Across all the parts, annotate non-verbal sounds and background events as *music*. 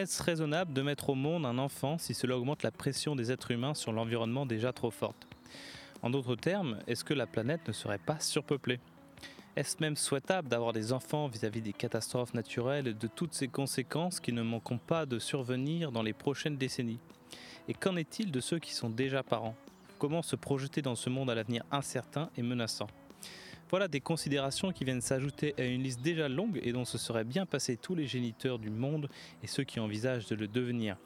Est-ce raisonnable de mettre au monde un enfant si cela augmente la pression des êtres humains sur l'environnement déjà trop forte? En d'autres termes, est-ce que la planète ne serait pas surpeuplée? Est-ce même souhaitable d'avoir des enfants vis-à-vis des catastrophes naturelles et de toutes ces conséquences qui ne manqueront pas de survenir dans les prochaines décennies? Et qu'en est-il de ceux qui sont déjà parents? Comment se projeter dans ce monde à l'avenir incertain et menaçant? Voilà des considérations qui viennent s'ajouter à une liste déjà longue et dont se seraient bien passés tous les géniteurs du monde et ceux qui envisagent de le devenir.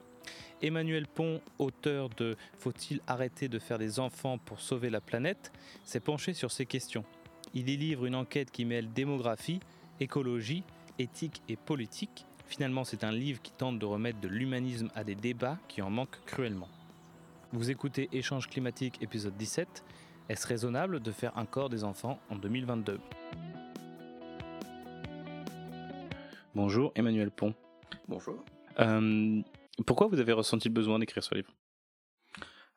Emmanuel Pont, auteur de Faut-il arrêter de faire des enfants pour sauver la planète, s'est penché sur ces questions. Il y livre une enquête qui mêle démographie, écologie, éthique et politique. Finalement, c'est un livre qui tente de remettre de l'humanisme à des débats qui en manquent cruellement. Vous écoutez Échange climatique épisode 17 est-ce raisonnable de faire encore des enfants en 2022 Bonjour Emmanuel Pont. Bonjour. Euh, pourquoi vous avez ressenti le besoin d'écrire ce livre?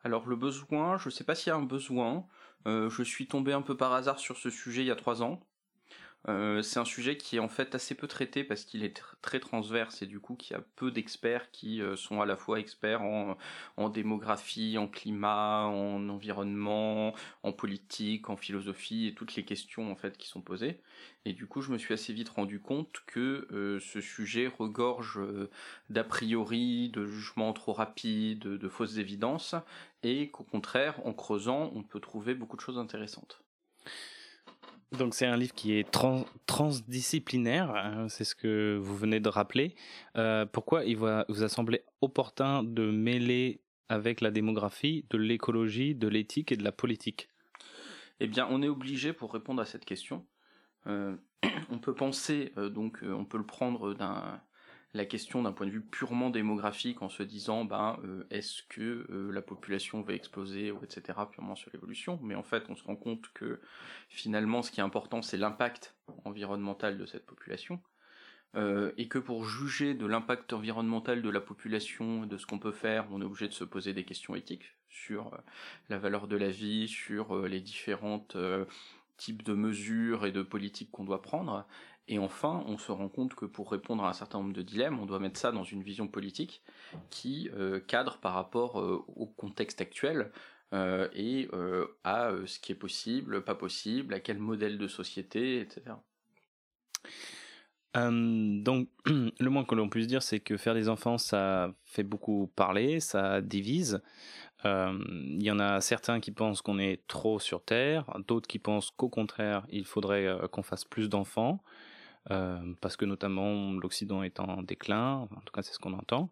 Alors le besoin, je ne sais pas s'il y a un besoin. Euh, je suis tombé un peu par hasard sur ce sujet il y a trois ans. Euh, c'est un sujet qui est en fait assez peu traité parce qu'il est très transverse et du coup qu'il y a peu d'experts qui euh, sont à la fois experts en, démographie, en climat, en environnement, en politique, en philosophie et toutes les questions en fait qui sont posées. Et du coup je me suis assez vite rendu compte que euh, ce sujet regorge d'a priori, de jugements trop rapides, de fausses évidences et qu'au contraire en creusant on peut trouver beaucoup de choses intéressantes. Donc c'est un livre qui est transdisciplinaire, hein, c'est ce que vous venez de rappeler. Euh, pourquoi il vous a semblé opportun de mêler avec la démographie, de l'écologie, de l'éthique et de la politique? Eh bien, on est obligé pour répondre à cette question. Euh, *clears throat* on peut penser, euh, donc, on peut le prendre d'un la question d'un point de vue purement démographique en se disant ben euh, est-ce que euh, la population va exploser ou etc purement sur l'évolution. Mais en fait on se rend compte que finalement ce qui est important c'est l'impact environnemental de cette population. Euh, et que pour juger de l'impact environnemental de la population de ce qu'on peut faire on est obligé de se poser des questions éthiques sur la valeur de la vie sur les différentes types de mesures et de politiques qu'on doit prendre et enfin, on se rend compte que pour répondre à un certain nombre de dilemmes, on doit mettre ça dans une vision politique qui euh, cadre par rapport euh, au contexte actuel euh, et à ce qui est possible, pas possible, à quel modèle de société, etc. donc, *clears throat* le moins que l'on puisse dire, c'est que faire des enfants, ça fait beaucoup parler, ça divise. Il y en a certains qui pensent qu'on est trop sur Terre, d'autres qui pensent qu'au contraire, il faudrait qu'on fasse plus d'enfants. Euh, parce que notamment l'Occident est en déclin, en tout cas c'est ce qu'on entend.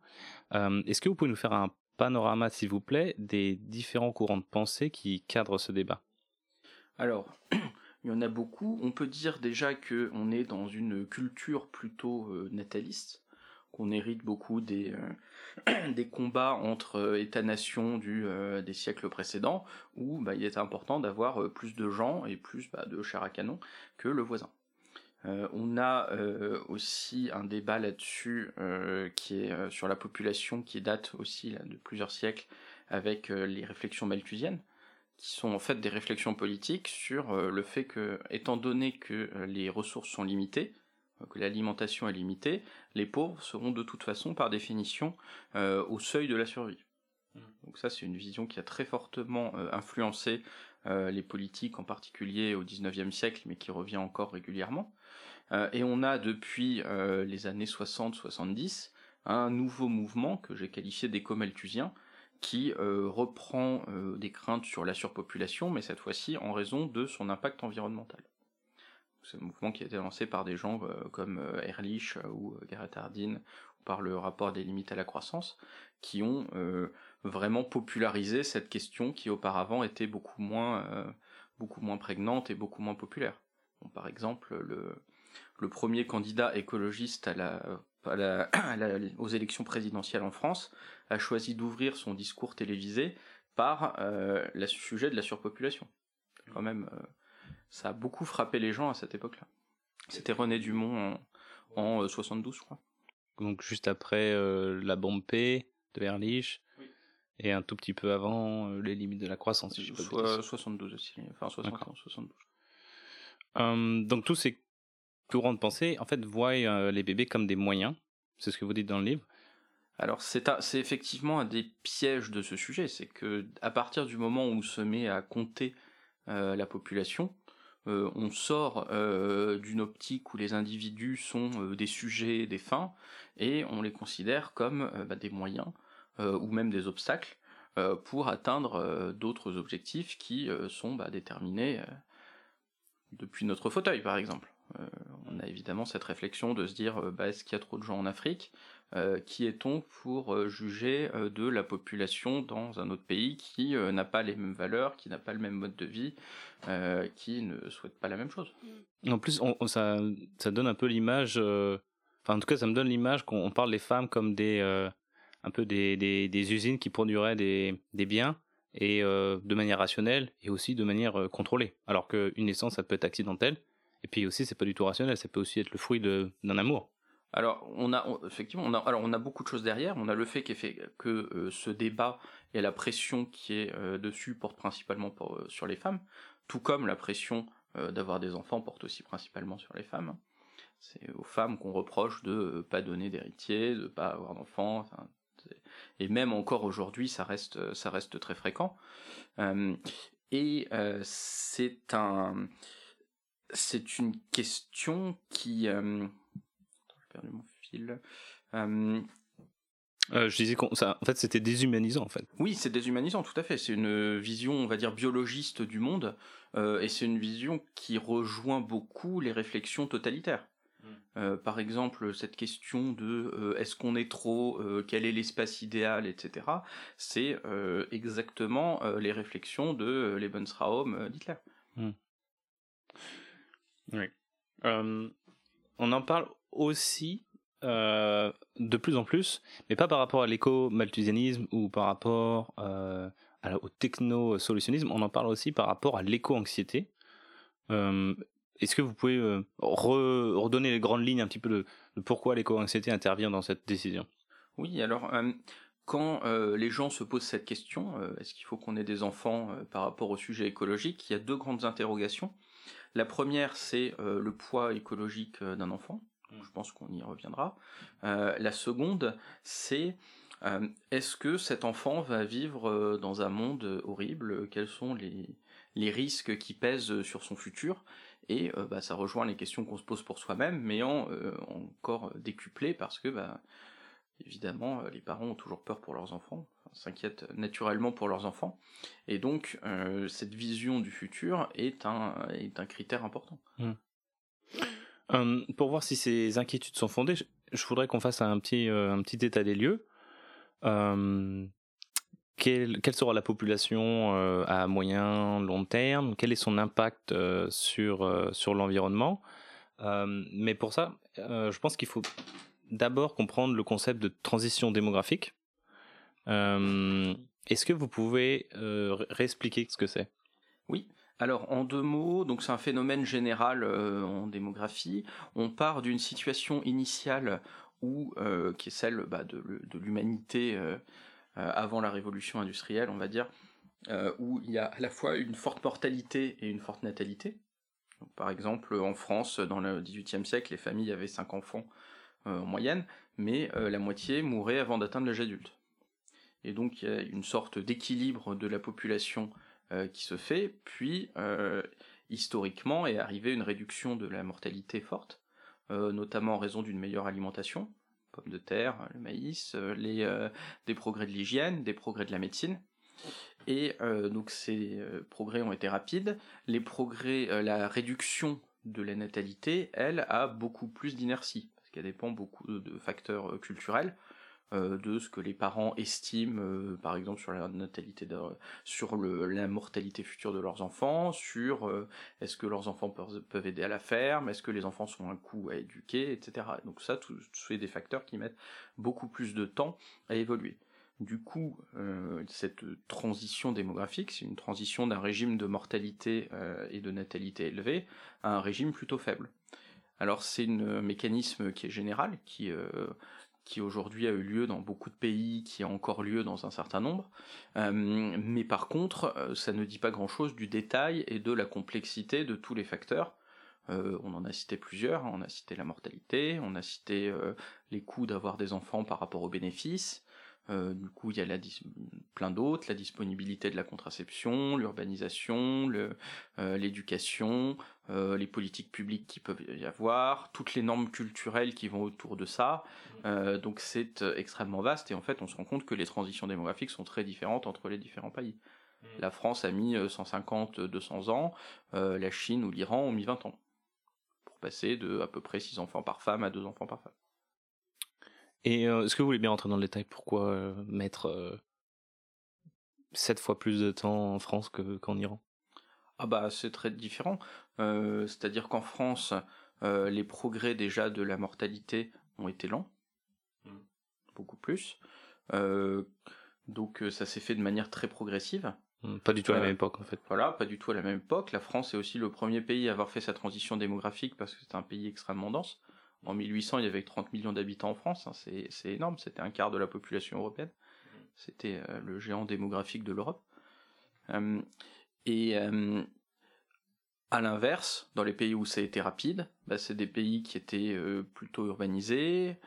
Euh, est-ce que vous pouvez nous faire un panorama, s'il vous plaît, des différents courants de pensée qui cadrent ce débat? Alors, *clears throat* il y en a beaucoup. On peut dire déjà qu'on est dans une culture plutôt euh, nataliste, qu'on hérite beaucoup des, *clears throat* combats entre États-nations des siècles précédents, où bah, il est important d'avoir plus de gens et plus bah, de chair à canon que le voisin. Euh, on a euh, aussi un débat là-dessus euh, qui est sur la population qui date aussi de plusieurs siècles avec les réflexions malthusiennes qui sont en fait des réflexions politiques sur le fait que, étant donné que les ressources sont limitées, que l'alimentation est limitée, les pauvres seront de toute façon, par définition, au seuil de la survie. Mmh. Donc ça, c'est une vision qui a très fortement influencé les politiques, en particulier au XIXe siècle, mais qui revient encore régulièrement. Euh, et on a depuis euh, les années 60-70 un nouveau mouvement que j'ai qualifié d'éco-malthusien qui euh, reprend des craintes sur la surpopulation, mais cette fois-ci en raison de son impact environnemental. C'est un mouvement qui a été lancé par des gens comme Ehrlich ou Garrett Hardin, par le rapport des limites à la croissance, qui ont vraiment popularisé cette question qui auparavant était beaucoup moins, beaucoup moins prégnante et beaucoup moins populaire. par exemple, le, premier candidat écologiste *clears throat* aux élections présidentielles en France, a choisi d'ouvrir son discours télévisé par euh, le sujet de la surpopulation. Quand même, euh, ça a beaucoup frappé les gens à cette époque-là. C'était René Dumont en, 72, euh, je crois. Donc juste après la bombe P de Verlich, et un tout petit peu avant les limites de la croissance. Si pas 72 aussi, enfin 71, 72. donc tous ces courant de pensée, en fait, voient euh, les bébés comme des moyens. C'est ce que vous dites dans le livre. alors c'est effectivement un des pièges de ce sujet, c'est que à partir du moment où on se met à compter euh, la population, euh, on sort euh, d'une optique où les individus sont des sujets, des fins, et on les considère comme bah, des moyens ou même des obstacles pour atteindre d'autres objectifs qui sont bah, déterminés depuis notre fauteuil, par exemple. on a évidemment cette réflexion de se dire bah, est-ce qu'il y a trop de gens en Afrique euh, qui est-on pour euh, juger euh, de la population dans un autre pays qui n'a pas les mêmes valeurs, qui n'a pas le même mode de vie, qui ne souhaite pas la même chose? En plus, ça, ça, donne un peu l'image, enfin en tout cas ça me donne l'image qu'on parle des femmes comme des, un peu des, des, usines qui produiraient des, des biens et de manière rationnelle et aussi de manière contrôlée. Alors qu'une naissance, ça peut être accidentel, et puis aussi c'est pas du tout rationnel, ça peut aussi être le fruit d'un amour. Alors, on a effectivement, on a, alors on a beaucoup de choses derrière. On a le fait que euh, ce débat et la pression qui est euh, dessus porte principalement euh, sur les femmes, tout comme la pression d'avoir des enfants porte aussi principalement sur les femmes. C'est aux femmes qu'on reproche de pas donner d'héritier, de pas avoir d'enfants. Et même encore aujourd'hui, ça reste, ça reste très fréquent. et c'est un, c'est une question qui mon fil. Euh, euh, je disais en fait c'était déshumanisant en fait. Oui, c'est déshumanisant, tout à fait. C'est une vision, on va dire, biologiste du monde, euh, et c'est une vision qui rejoint beaucoup les réflexions totalitaires. Hmm. par exemple, cette question de est-ce qu'on est trop, quel est l'espace idéal, etc. C'est exactement les réflexions de Lebensraum d'Hitler. Hmm. Oui. on en parle aussi euh, de plus en plus, mais pas par rapport à l'éco-malthusianisme ou par rapport euh, au techno-solutionnisme, on en parle aussi par rapport à l'éco-anxiété. Euh, est-ce que vous pouvez redonner les grandes lignes un petit peu de, pourquoi l'éco-anxiété intervient dans cette décision? Oui, alors quand les gens se posent cette question, est-ce qu'il faut qu'on ait des enfants par rapport au sujet écologique Il y a deux grandes interrogations. La première, c'est le poids écologique d'un enfant. Je pense qu'on y reviendra. Euh, la seconde, c'est euh, est-ce que cet enfant va vivre euh, dans un monde horrible? Quels sont les, les risques qui pèsent sur son futur? Et bah, ça rejoint les questions qu'on se pose pour soi-même, mais en encore décuplé parce que bah, évidemment les parents ont toujours peur pour leurs enfants, s'inquiètent naturellement pour leurs enfants, et donc cette vision du futur est un, est un critère important. Mmh. Hum, pour voir si ces inquiétudes sont fondées, je, voudrais qu'on fasse un petit, euh, un petit état des lieux. Hum, quelle, sera la population euh, à moyen, long terme? Quel est son impact euh, sur, sur l'environnement? Mais pour ça, je pense qu'il faut d'abord comprendre le concept de transition démographique. Est-ce que vous pouvez réexpliquer ce que c'est? Oui, alors en deux mots, donc c'est un phénomène général euh, en démographie. On part d'une situation initiale où, euh, qui est celle bah, de, l'humanité euh, avant la révolution industrielle, on va dire, où il y a à la fois une forte mortalité et une forte natalité. par exemple, en France, dans le XVIIIe siècle, les familles avaient cinq enfants en moyenne, mais la moitié mourait avant d'atteindre l'âge adulte. Et donc il y a une sorte d'équilibre de la population euh, qui se fait, puis euh, historiquement est arrivée une réduction de la mortalité forte, euh, notamment en raison d'une meilleure alimentation, pommes de terre, le maïs, les, des progrès de l'hygiène, des progrès de la médecine. Et donc ces progrès ont été rapides. Les progrès, la réduction de la natalité, elle, a beaucoup plus d'inertie, parce qu'elle dépend beaucoup de facteurs culturels. Euh, de ce que les parents estiment, euh, par exemple sur la natalité, sur la mortalité future de leurs enfants, sur euh, est-ce que leurs enfants peuvent, aider à la ferme, est-ce que les enfants sont un coût à éduquer, etc. Donc ça, tout, c'est des facteurs qui mettent beaucoup plus de temps à évoluer. Du coup, cette transition démographique, c'est une transition d'un régime de mortalité et de natalité élevée à un régime plutôt faible. Alors c'est un mécanisme qui est général, qui qui aujourd'hui a eu lieu dans beaucoup de pays, qui a encore lieu dans un certain nombre. Euh, mais par contre, euh, ça ne dit pas grand-chose du détail et de la complexité de tous les facteurs. on en a cité plusieurs, on a cité la mortalité, on a cité les coûts d'avoir des enfants par rapport aux bénéfices, euh, du coup, il y a la plein d'autres, la disponibilité de la contraception, l'urbanisation, euh, l'éducation, euh, les politiques publiques qui peuvent y avoir, toutes les normes culturelles qui vont autour de ça. donc c'est extrêmement vaste et en fait, on se rend compte que les transitions démographiques sont très différentes entre les différents pays. Mmh. La France a mis 150-200 ans, la Chine ou l'Iran ont mis 20 ans pour passer de à peu près 6 enfants par femme à 2 enfants par femme. Et euh, est-ce que vous voulez bien rentrer dans le détail? Pourquoi euh, mettre 7 euh, fois plus de temps en France qu'en Iran? Ah bah c'est très différent. C'est-à-dire qu'en France, les progrès déjà de la mortalité ont été lents, mmh. beaucoup plus. donc ça s'est fait de manière très progressive. Mmh, pas du tout à la même époque en fait. Voilà, pas du tout à la même époque. La France est aussi le premier pays à avoir fait sa transition démographique parce que c'est un pays extrêmement dense. En 1800, il y avait 30 millions d'habitants en France, hein, c'est énorme, c'était un quart de la population européenne. C'était euh, le géant démographique de l'Europe. Euh, et euh, à l'inverse, dans les pays où ça a été rapide, bah, c'est des pays qui étaient plutôt urbanisés,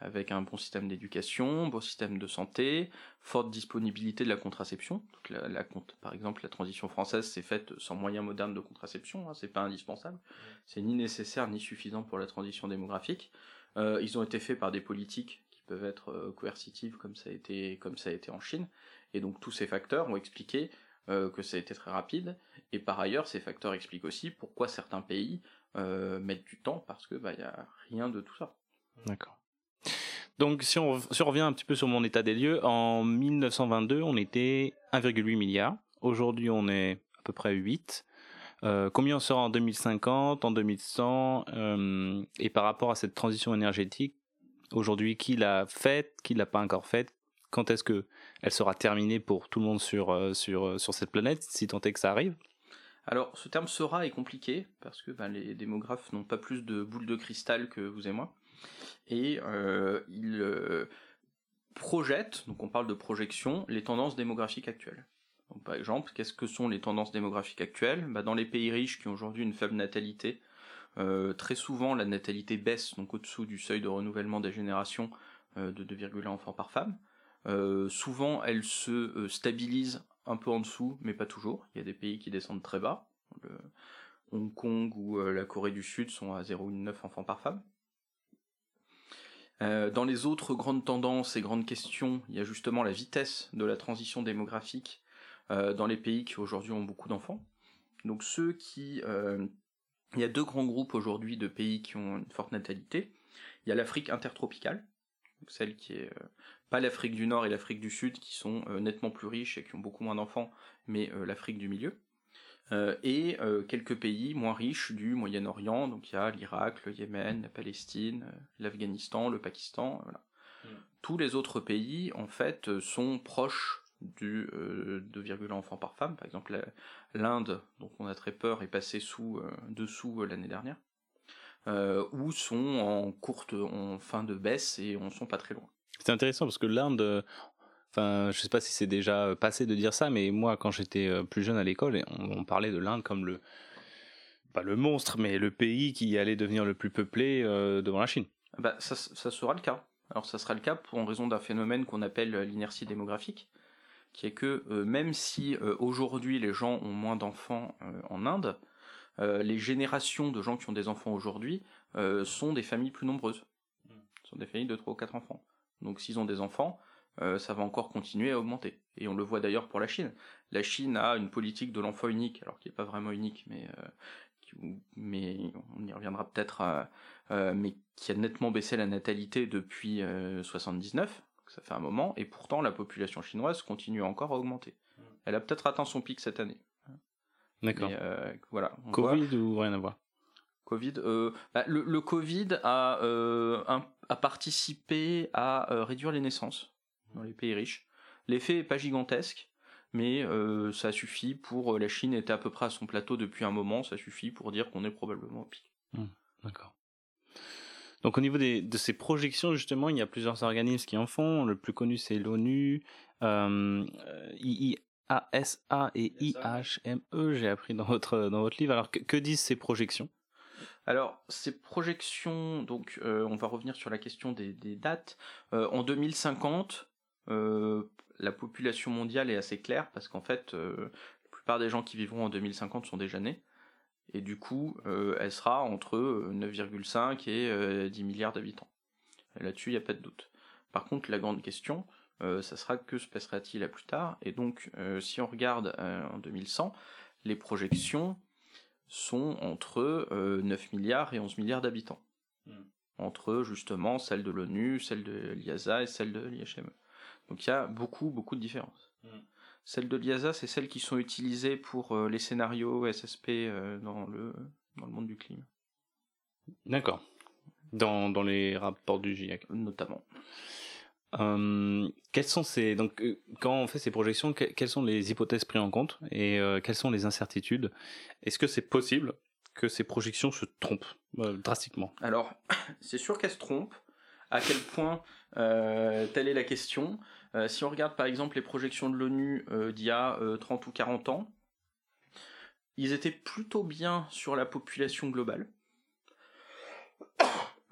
avec un bon système d'éducation, bon système de santé, forte disponibilité de la contraception. la, par exemple, la transition française s'est faite sans moyens modernes de contraception, hein, c'est pas indispensable, c'est ni nécessaire ni suffisant pour la transition démographique. Euh, ils ont été faits par des politiques qui peuvent être euh, coercitives comme ça a été comme ça a été en Chine, et donc tous ces facteurs ont expliqué euh, que ça a été très rapide. Et par ailleurs, ces facteurs expliquent aussi pourquoi certains pays mettent du temps parce que bah y a rien de tout ça. D'accord. Donc, si on, revient un petit peu sur mon état des lieux, en 1922, on était 1,8 milliard. Aujourd'hui, on est à peu près 8. Euh, combien on sera en 2050, en 2100 euh, Et par rapport à cette transition énergétique, aujourd'hui, qui l'a faite, qui l'a pas encore faite Quand est-ce que elle sera terminée pour tout le monde sur, euh, sur, sur cette planète, si tant est que ça arrive? Alors, ce terme sera est compliqué parce que ben, les démographes n'ont pas plus de boules de cristal que vous et moi et euh, il euh, projette, donc on parle de projection, les tendances démographiques actuelles. par exemple, qu'est-ce que sont les tendances démographiques actuelles? Bah, Dans les pays riches qui ont aujourd'hui une faible natalité, euh, très souvent la natalité baisse, donc au-dessous du seuil de renouvellement des générations de 2,1 enfants par femme. souvent elle se stabilise un peu en dessous, mais pas toujours. Il y a des pays qui descendent très bas. Hong Kong ou la Corée du Sud sont à 0,9 enfants par femme. Euh, dans les autres grandes tendances et grandes questions, il y a justement la vitesse de la transition démographique euh, dans les pays qui aujourd'hui ont beaucoup d'enfants. Donc ceux qui... Euh, il y a deux grands groupes aujourd'hui de pays qui ont une forte natalité. Il y a l'Afrique intertropicale, celle qui est pas l'Afrique du Nord et l'Afrique du Sud qui sont nettement plus riches et qui ont beaucoup moins d'enfants, mais l'Afrique du milieu. Euh, et euh, quelques pays moins riches du Moyen-Orient, donc il y a l'Irak, le Yémen, la Palestine, euh, l'Afghanistan, le Pakistan, voilà. Mm. Tous les autres pays, en fait, sont proches du 2,1 enfants par femme. Par exemple, l'Inde, dont on a très peur, est passée sous, dessous l'année dernière, ou sont en courte, en fin de baisse et on sont pas très loin. C'est intéressant parce que l'Inde, Enfin, je sais pas si c'est déjà passé de dire ça, mais moi, quand j'étais euh, plus jeune à l'école, on, parlait de l'Inde comme le, pas le monstre, mais le pays qui allait devenir le plus peuplé euh, devant la Chine. Bah, ça, sera le cas. Alors, ça sera le cas pour en raison d'un phénomène qu'on appelle l'inertie démographique, qui est que euh, même si aujourd'hui les gens ont moins d'enfants en Inde, les générations de gens qui ont des enfants aujourd'hui sont des familles plus nombreuses. Ce mmh. sont des familles de 3 ou 4 enfants. Donc, s'ils ont des enfants, euh, ça va encore continuer à augmenter. Et on le voit d'ailleurs pour la Chine. La Chine a une politique de l'enfant unique, alors qui n'est pas vraiment unique, mais, euh, mais on y reviendra peut-être, euh, mais qui a nettement baissé la natalité depuis 79, ça fait un moment, et pourtant la population chinoise continue encore à augmenter. Elle a peut-être atteint son pic cette année. D'accord. voilà. Covid ou rien à voir? Covid, bah, le, Covid a, a participé à réduire les naissances dans les pays riches. L'effet n'est pas gigantesque, mais euh, ça suffit pour. Euh, la Chine était à peu près à son plateau depuis un moment, ça suffit pour dire qu'on est probablement au pic. Mmh, d'accord. Donc au niveau de ces projections, justement, il y a plusieurs organismes qui en font. Le plus connu, c'est l'ONU. Euh, A-S-A et I-H-M-E, j'ai appris dans votre, dans votre livre. Alors, que, disent ces projections? Alors, ces projections, donc on va revenir sur la question des, dates. en 2050, la population mondiale est assez claire parce qu'en fait, la plupart des gens qui vivront en 2050 sont déjà nés. Et du coup, elle sera entre 9,5 et 10 milliards d'habitants. Là-dessus, il n'y a pas de doute. Par contre, la grande question, euh, ça sera que se passera-t-il à plus tard? Et donc, euh, si on regarde euh, en 2100, les projections sont entre 9 milliards et 11 milliards d'habitants. Hmm. Entre justement celles de l'ONU, celles de l'IASA et celles de l'IHME. Donc il y a beaucoup, beaucoup de différences. Hmm. Celles de l'IASA, c'est celles qui sont utilisées pour les scénarios SSP dans, le, dans le monde du climat. D'accord. Dans, dans les rapports du GIEC. Notamment. Hum, quelles sont ces donc euh, quand on fait ces projections, quelles sont les hypothèses prises en compte et euh, quelles sont les incertitudes? Est-ce que c'est possible que ces projections se trompent euh, drastiquement? Alors, *coughs* c'est sûr qu'elles se trompent. À quel point Telle est la question? Si on regarde par exemple les projections de l'ONU d'il y a 30 ou 40 ans, ils étaient plutôt bien sur la population globale.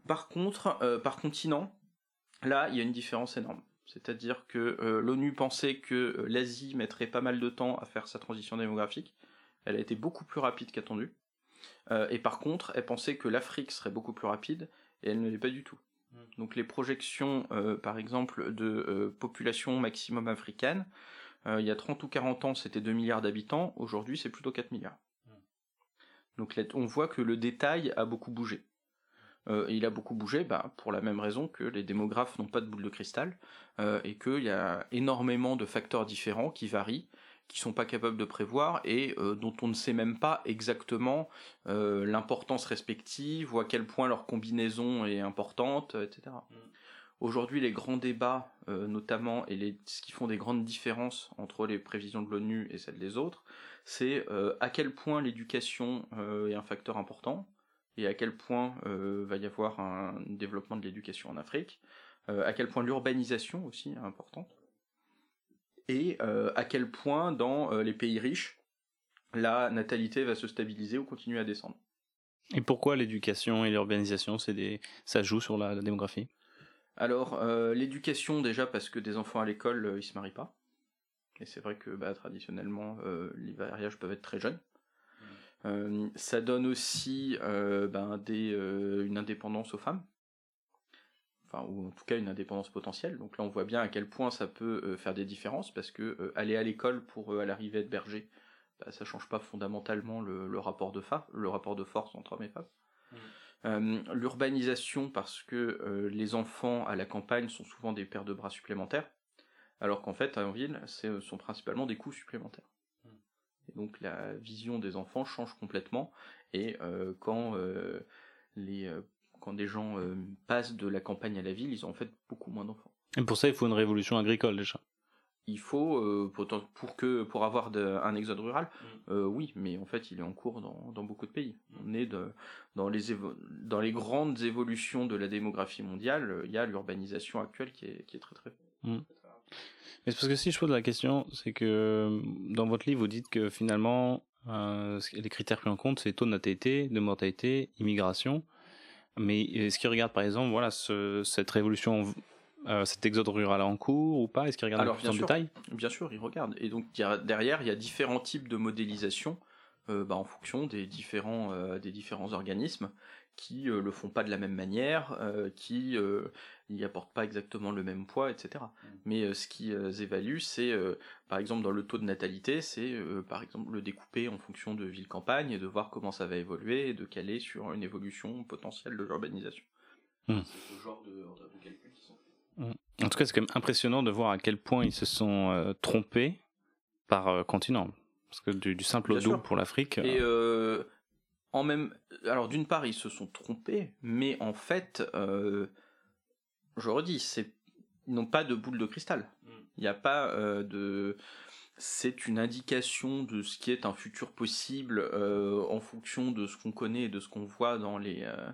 Par contre, par continent, Là, il y a une différence énorme. C'est-à-dire que euh, l'ONU pensait que euh, l'Asie mettrait pas mal de temps à faire sa transition démographique. Elle a été beaucoup plus rapide qu'attendue. Euh, et par contre, elle pensait que l'Afrique serait beaucoup plus rapide, et elle ne l'est pas du tout. Hmm. Donc les projections, par exemple, de population maximum africaine, il y a 30 ou 40 ans, c'était 2 milliards d'habitants, aujourd'hui c'est plutôt 4 milliards. Hmm. Donc on voit que le détail a beaucoup bougé. Euh, il a beaucoup bougé bah, pour la même raison que les démographes n'ont pas de boule de cristal euh, et qu'il y a énormément de facteurs différents qui varient qui sont pas capables de prévoir et euh, dont on ne sait même pas exactement l'importance respective ou à quel point leur combinaison est importante, etc. Mm. Aujourd'hui, les grands débats, notamment, et les, ce qui font des grandes différences entre les prévisions de l'ONU et celles des autres, c'est à quel point l'éducation est un facteur important, et à quel point euh, va y avoir un développement de l'éducation en Afrique, euh, à quel point l'urbanisation aussi est importante, et euh, à quel point dans les pays riches, la natalité va se stabiliser ou continuer à descendre. Et pourquoi l'éducation et l'urbanisation, des... ça joue sur la, démographie? Alors, l'éducation déjà parce que des enfants à l'école, ils se marient pas. Et c'est vrai que bah, traditionnellement, les mariages peuvent être très jeunes. Euh, ça donne aussi euh, ben, des, euh, une indépendance aux femmes, enfin ou en tout cas une indépendance potentielle. Donc là on voit bien à quel point ça peut faire des différences parce que aller à l'école pour à l'arrivée de berger, bah, ça change pas fondamentalement le, rapport de le rapport de force entre hommes et femmes. Mmh. L'urbanisation parce que les enfants à la campagne sont souvent des paires de bras supplémentaires, alors qu'en fait en ville, ce sont principalement des coûts supplémentaires. Et donc la vision des enfants change complètement. Et euh, quand euh, les euh, quand des gens passent de la campagne à la ville, ils ont en fait beaucoup moins d'enfants. Et pour ça, il faut une révolution agricole déjà. Il faut pour, pour que pour avoir un exode rural, mm. oui, mais en fait, il est en cours dans, dans beaucoup de pays. Mm. On est de, dans les dans les grandes évolutions de la démographie mondiale, il y a l'urbanisation actuelle qui est qui est très très. Mm. Mais c'est parce que si je pose la question, c'est que dans votre livre, vous dites que finalement, euh, les critères pris en compte, c'est taux de natalité, de mortalité, immigration. Mais est-ce qu'ils regardent par exemple voilà, cette révolution, euh, cet exode rural en cours ou pas? Est-ce qu'ils regardent Alors, plus en détail? Bien sûr, ils regardent. Et donc derrière, il y a différents types de modélisation euh, bah, en fonction des différents, des différents organismes qui le font pas de la même manière, qui n'y apportent pas exactement le même poids, etc. Mm. Mais euh, ce qu'ils euh, évaluent, c'est, euh, par exemple, dans le taux de natalité, c'est, par exemple, le découper en fonction de ville-campagne et de voir comment ça va évoluer et de caler sur une évolution potentielle de l'urbanisation. Mm. C'est ce genre de, de calculs qui sont mm. En tout cas, c'est quand même impressionnant de voir à quel point ils se sont trompés par continent. Parce que du, simple au double pour l'Afrique. Et en même, alors d'une part, ils se sont trompés, mais en fait, je redis, c'est ils n'ont pas de boule de cristal. Mm. Il n'y a pas euh, de c'est une indication de ce qui est un futur possible euh, en fonction de ce qu'on connaît et de ce qu'on voit dans les euh,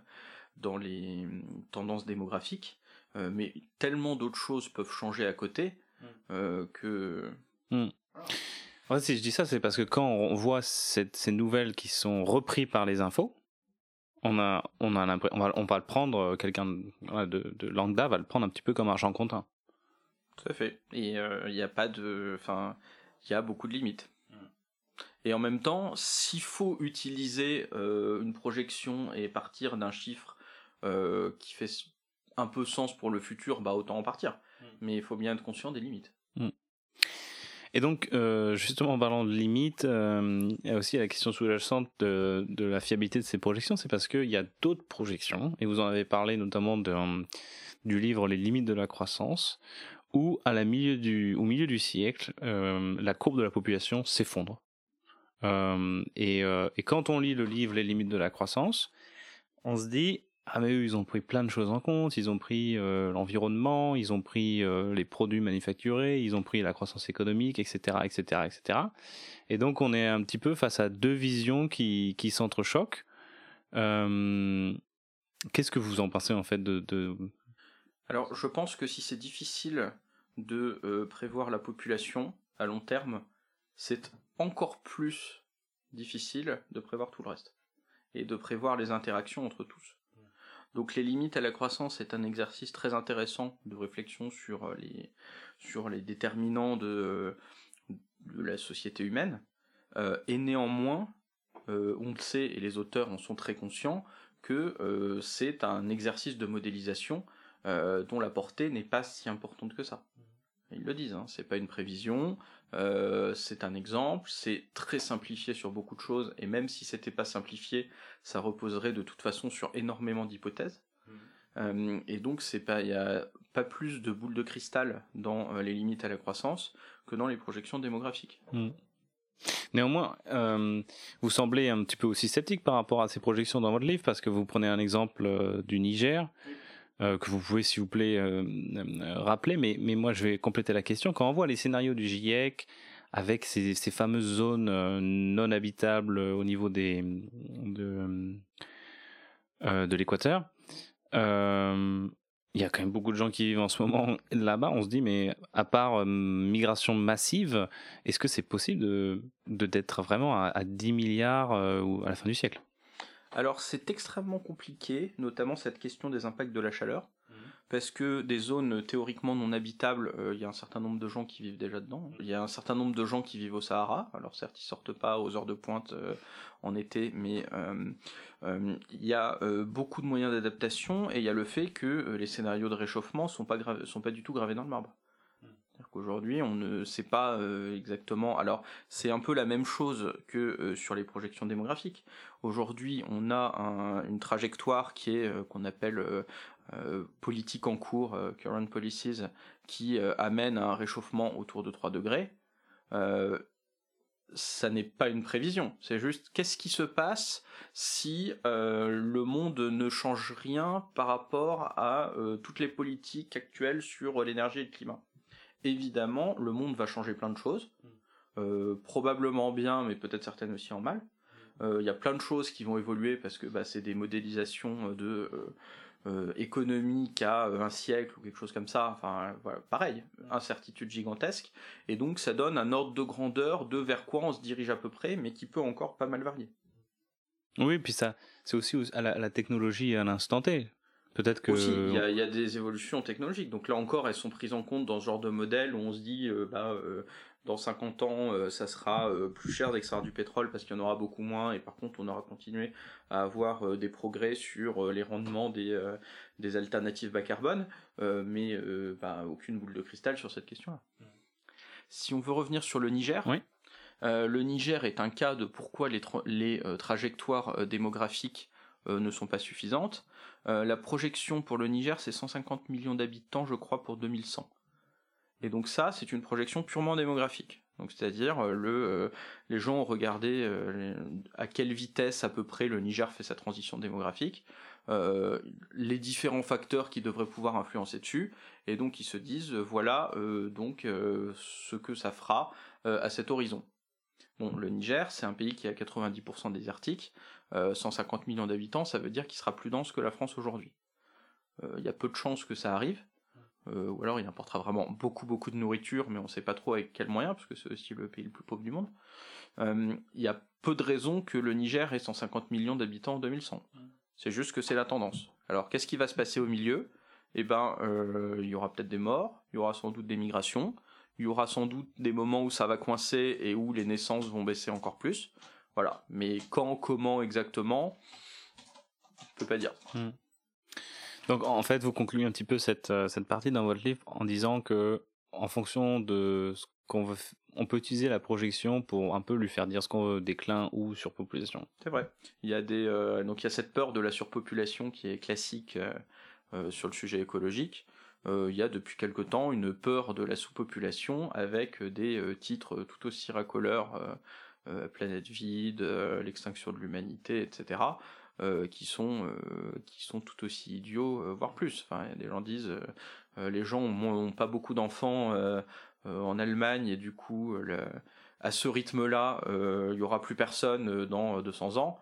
dans les tendances démographiques. mais tellement d'autres choses peuvent changer à côté mm. que mm. En fait, si je dis ça, c'est parce que quand on voit ces nouvelles qui sont reprises par les infos, on a, on a on va, on va le prendre, euh, quelqu'un de, de, lambda va le prendre un petit peu comme argent comptant. Tout à fait. Et euh, il n'y a pas de, enfin, il y a beaucoup de limites. Mm. Et en même temps, s'il faut utiliser euh, une projection et partir d'un chiffre qui fait un peu sens pour le futur, bah autant en partir. Mm. Mais il faut bien être conscient des limites. Et donc, euh, justement, en parlant de limites, euh, il y a aussi la question sous-jacente de, la fiabilité de ces projections, c'est parce qu'il y a d'autres projections, et vous en avez parlé notamment du livre Les limites de la croissance, où au milieu du siècle, euh, la courbe de la population s'effondre. Et quand on lit le livre Les limites de la croissance, on se dit, ah mais eux, ils ont pris plein de choses en compte, ils ont pris euh, l'environnement, ils ont pris euh, les produits manufacturés, ils ont pris la croissance économique, etc., etc., etc. Et donc on est un petit peu face à deux visions qui, qui s'entrechoquent. Euh, Qu'est-ce que vous en pensez en fait de. Alors je pense que si c'est difficile de prévoir la population à long terme, c'est encore plus difficile de prévoir tout le reste et de prévoir les interactions entre tous. Donc les limites à la croissance est un exercice très intéressant de réflexion sur euh, les, sur les déterminants de, de la société humaine. Euh, et néanmoins, euh, on le sait, et les auteurs en sont très conscients, que c'est un exercice de modélisation dont la portée n'est pas si importante que ça. Ils le disent, hein, c'est pas une prévision, euh, c'est un exemple, c'est très simplifié sur beaucoup de choses, et même si c'était pas simplifié, ça reposerait de toute façon sur énormément d'hypothèses. Mmh. Euh, et donc c'est pas, il y a pas plus de boules de cristal dans euh, les limites à la croissance que dans les projections démographiques. Mmh. Néanmoins, vous semblez un petit peu aussi sceptique par rapport à ces projections dans votre livre, parce que vous prenez un exemple du Niger. Euh, que vous pouvez, s'il vous plaît, euh, euh, rappeler. Mais, mais moi, je vais compléter la question. Quand on voit les scénarios du GIEC, avec ces, ces fameuses zones non habitables au niveau des, de, de l'équateur, il y a quand même beaucoup de gens qui vivent en ce moment là-bas. On se dit, mais à part migration massive, est-ce que c'est possible de d'être vraiment à, à, 10 milliards à la fin du siècle? Alors c'est extrêmement compliqué, notamment cette question des impacts de la chaleur, mhm. parce que des zones théoriquement non habitables, euh, il y a un certain nombre de gens qui vivent déjà dedans. Il y a un certain nombre de gens qui vivent au Sahara. Alors certes, ils sortent pas aux heures de pointe euh, en été, mais euh, il y a beaucoup de moyens d'adaptation et il y a le fait que les scénarios de réchauffement sont pas sont pas du tout gravés dans le marbre. Aujourd'hui, on ne sait pas euh, exactement. Alors, c'est un peu la même chose que euh, sur les projections démographiques. Aujourd'hui, on a une trajectoire qui est euh, qu'on appelle politique en cours, current policies, qui amène à un réchauffement autour de 3 degrés. ça n'est pas une prévision, c'est juste qu'est-ce qui se passe si le monde ne change rien par rapport à toutes les politiques actuelles sur l'énergie et le climat? Évidemment, le monde va changer plein de choses. Mm. Euh, probablement bien, mais peut-être certaines aussi en mal. Mm. Euh, il y a plein de choses qui vont évoluer parce que bah, c'est des modélisations de euh, économique à un siècle ou quelque chose comme ça. Enfin, voilà, pareil, mm. incertitude gigantesque. Et donc, ça donne un ordre de grandeur de vers quoi on se dirige à peu près, mais qui peut encore pas mal varier. Oui, puis ça, c'est aussi à la, à la technologie à l'instant T. Peut-être que. Aussi, il y, a, des évolutions technologiques. Donc là encore, elles sont prises en compte dans ce genre de modèle où on se dit, euh, bah, euh, dans 50 ans, euh, ça sera plus cher d'extraire du pétrole parce qu'il y en aura beaucoup moins et par contre, on aura continué à avoir des progrès sur les rendements des, des alternatives bas carbone, mais bah, aucune boule de cristal sur cette question-là. Si on veut revenir sur le Niger, le Niger est un cas de pourquoi les, les trajectoires démographiques ne sont pas suffisantes. Euh, la projection pour le Niger, c'est 150 millions d'habitants, je crois, pour 2100. Et donc ça, c'est une projection purement démographique. Donc c'est-à-dire euh, euh, les gens ont regardé à quelle vitesse à peu près le Niger fait sa transition démographique, les différents facteurs qui devraient pouvoir influencer dessus, et donc ils se disent voilà donc ce que ça fera à cet horizon. Bon, le Niger, c'est un pays qui à 90% désertique. 150 euh, millions d'habitants, ça veut dire qu'il sera plus dense que la France aujourd'hui. Il euh, y a peu de chances que ça arrive. ou alors il importera vraiment beaucoup beaucoup de nourriture, mais on ne sait pas trop avec quels moyens, parce que c'est aussi le pays le plus pauvre du monde. Il y a peu de raisons que le Niger ait 150 millions d'habitants en 2100. C'est juste que c'est la tendance. Alors qu'est-ce qui va se passer au milieu? Eh ben, il y aura peut-être des morts, il y aura sans doute des migrations, il y aura sans doute des moments où ça va coincer et où les naissances vont baisser encore plus. Voilà. Mais quand, comment exactement, je peux pas dire. Hmm. Donc en fait, vous concluez un petit peu cette, euh, cette partie dans votre livre en disant que en fonction de ce qu'on veut, on peut utiliser la projection pour un peu lui faire dire ce qu'on veut, déclin ou surpopulation. C'est vrai. Il y a des euh, donc il y a cette peur de la surpopulation qui est classique euh, sur le sujet écologique. il y a depuis quelque temps une peur de la sous-population avec des titres tout aussi racoleurs planète vide, euh, l'extinction de l'humanité, etc. Euh, qui sont qui sont tout aussi idiots, voire plus. Enfin, des gens disent les gens ont, pas beaucoup d'enfants en Allemagne et du coup à ce rythme-là, il y aura plus personne dans 200 ans.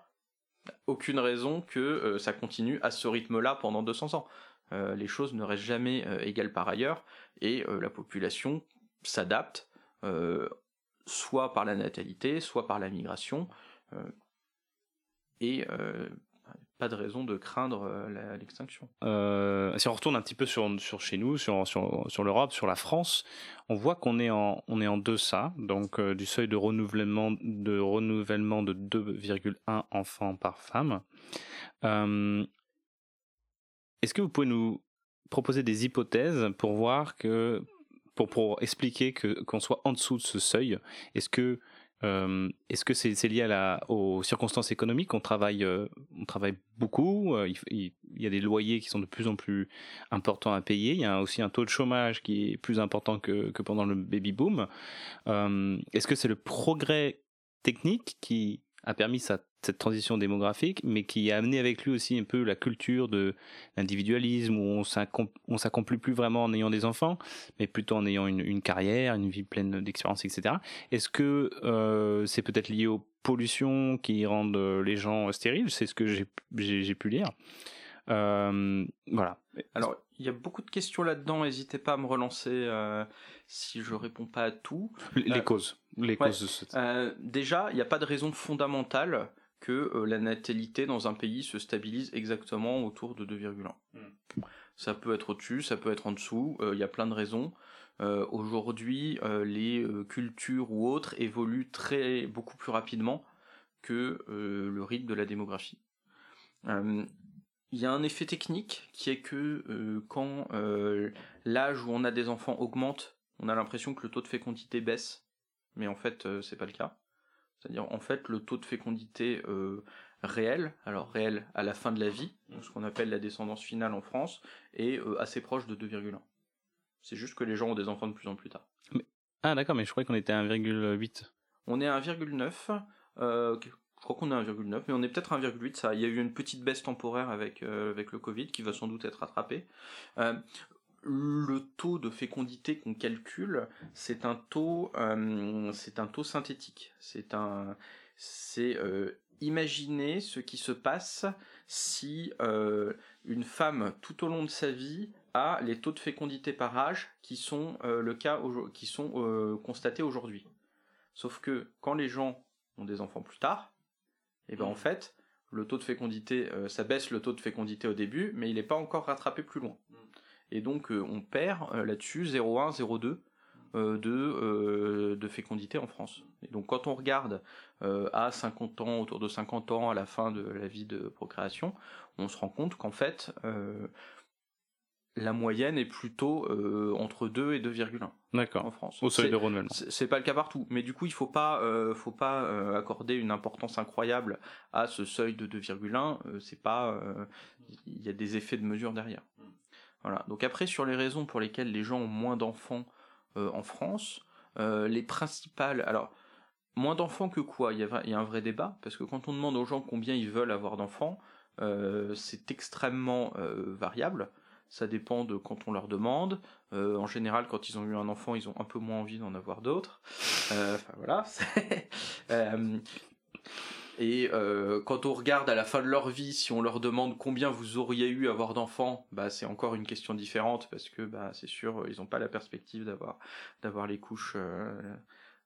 Aucune raison que ça continue à ce rythme-là pendant 200 ans. les choses ne restent jamais égales par ailleurs et la population s'adapte soit par la natalité, soit par la migration. Euh, et euh, pas de raison de craindre euh, l'extinction. si on retourne un petit peu sur, chez nous, sur, l'Europe, sur la France, on voit qu'on est en, on est en deçà donc, du seuil de renouvellement de, renouvellement de 2,1 enfants par femme. Est-ce que vous pouvez nous proposer des hypothèses pour voir que pour, pour expliquer que qu'on soit en dessous de ce seuil Est-ce que euh, est-ce que c'est lié à la, aux circonstances économiques? On travaille, euh, on travaille beaucoup. Euh, il, y a des loyers qui sont de plus en plus importants à payer. Il y a aussi un taux de chômage qui est plus important que, que pendant le baby boom. Est-ce que c'est le progrès technique qui a permis cette transition démographique, mais qui a amené avec lui aussi un peu la culture de l'individualisme, où on s'accomplit plus vraiment en ayant des enfants, mais plutôt en ayant une, carrière, une vie pleine d'expérience, etc. Est-ce que euh, c'est peut-être lié aux pollutions qui rendent les gens stériles? C'est ce que j'ai pu lire. Euh, voilà. Alors, il y a beaucoup de questions là-dedans. N'hésitez pas à me relancer euh, si je réponds pas à tout. Les euh, causes. Les causes déjà, il n'y a pas de raison fondamentale que la natalité dans un pays se stabilise exactement autour de 2,1. Hmm. Ça peut être au-dessus, ça peut être en dessous. Il y a plein de raisons. Aujourd'hui, les cultures ou autres évoluent très beaucoup plus rapidement que le rythme de la démographie. Il y a un effet technique qui est que euh, quand euh, l'âge où on a des enfants augmente, on a l'impression que le taux de fécondité baisse, mais en fait euh, c'est pas le cas. C'est-à-dire en fait le taux de fécondité réel, alors réel à la fin de la vie, ce qu'on appelle la descendance finale en France, est assez proche de 2,1. C'est juste que les gens ont des enfants de plus en plus tard. Ah d'accord, mais je croyais qu'on était à 1,8. On est à 1,9. Je crois qu'on est à 1,9, mais on est peut-être à 1,8. Ça, il y a eu une petite baisse temporaire avec euh, avec le Covid qui va sans doute être rattrapée. Euh, le taux de fécondité qu'on calcule, c'est un taux, euh, c'est un taux synthétique. C'est un, c'est imaginer ce qui se passe si une femme tout au long de sa vie a les taux de fécondité par âge qui sont le cas qui sont constatés aujourd'hui. Sauf que quand les gens ont des enfants plus tard, et ben en mm. fait, le taux de fécondité, euh, ça baisse le taux de fécondité au début, mais il n'est pas encore rattrapé plus loin. Mm. Et donc euh, on perd euh, là-dessus 0,1, 0,2 de, de fécondité en France. Et donc quand on regarde à 50 ans, autour de 50 ans, à la fin de la vie de procréation, on se rend compte qu'en fait, la moyenne est plutôt euh, entre 2 et 2,1. D'accord. En France. Au seuil de renouvellement. C'est pas le cas partout, mais du coup, il faut pas, euh, faut pas euh, accorder une importance incroyable à ce seuil de 2,1. c'est pas, il y a des effets de mesure derrière. Voilà. Donc après, sur les raisons pour lesquelles les gens ont moins d'enfants en France, les principales, alors moins d'enfants que quoi? Il y, a, il y a un vrai débat parce que quand on demande aux gens combien ils veulent avoir d'enfants, c'est extrêmement variable ça dépend de quand on leur demande. Euh, en général, quand ils ont eu un enfant, ils ont un peu moins envie d'en avoir d'autres. Euh, enfin voilà. *laughs* Euh, et quand on regarde à la fin de leur vie, si on leur demande combien vous auriez eu à avoir d'enfants, bah c'est encore une question différente parce que bah c'est sûr ils n'ont pas la perspective d'avoir d'avoir les couches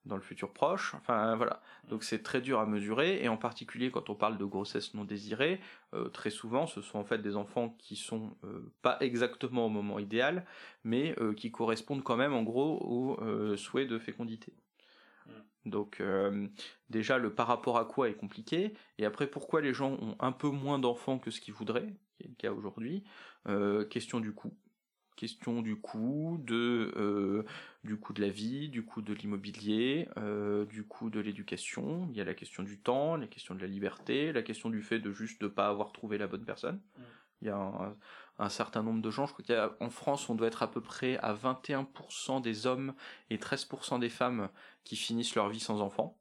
dans le futur proche. Enfin voilà. Donc c'est très dur à mesurer et en particulier quand on parle de grossesse non désirée, euh, très souvent ce sont en fait des enfants qui sont euh, pas exactement au moment idéal, mais euh, qui correspondent quand même en gros au souhait de fécondité. Mm. Donc déjà le par rapport à quoi est compliqué et après pourquoi les gens ont un peu moins d'enfants que ce qu'ils voudraient, qui est le cas aujourd'hui. question du coût question du coût, de, euh, du coût de la vie, du coût de l'immobilier, euh, du coût de l'éducation. Il y a la question du temps, la question de la liberté, la question du fait de juste ne pas avoir trouvé la bonne personne. Mm. Il y a un, certain nombre de gens, je crois qu'en France, on doit être à peu près à 21% des hommes et 13% des femmes qui finissent leur vie sans enfants.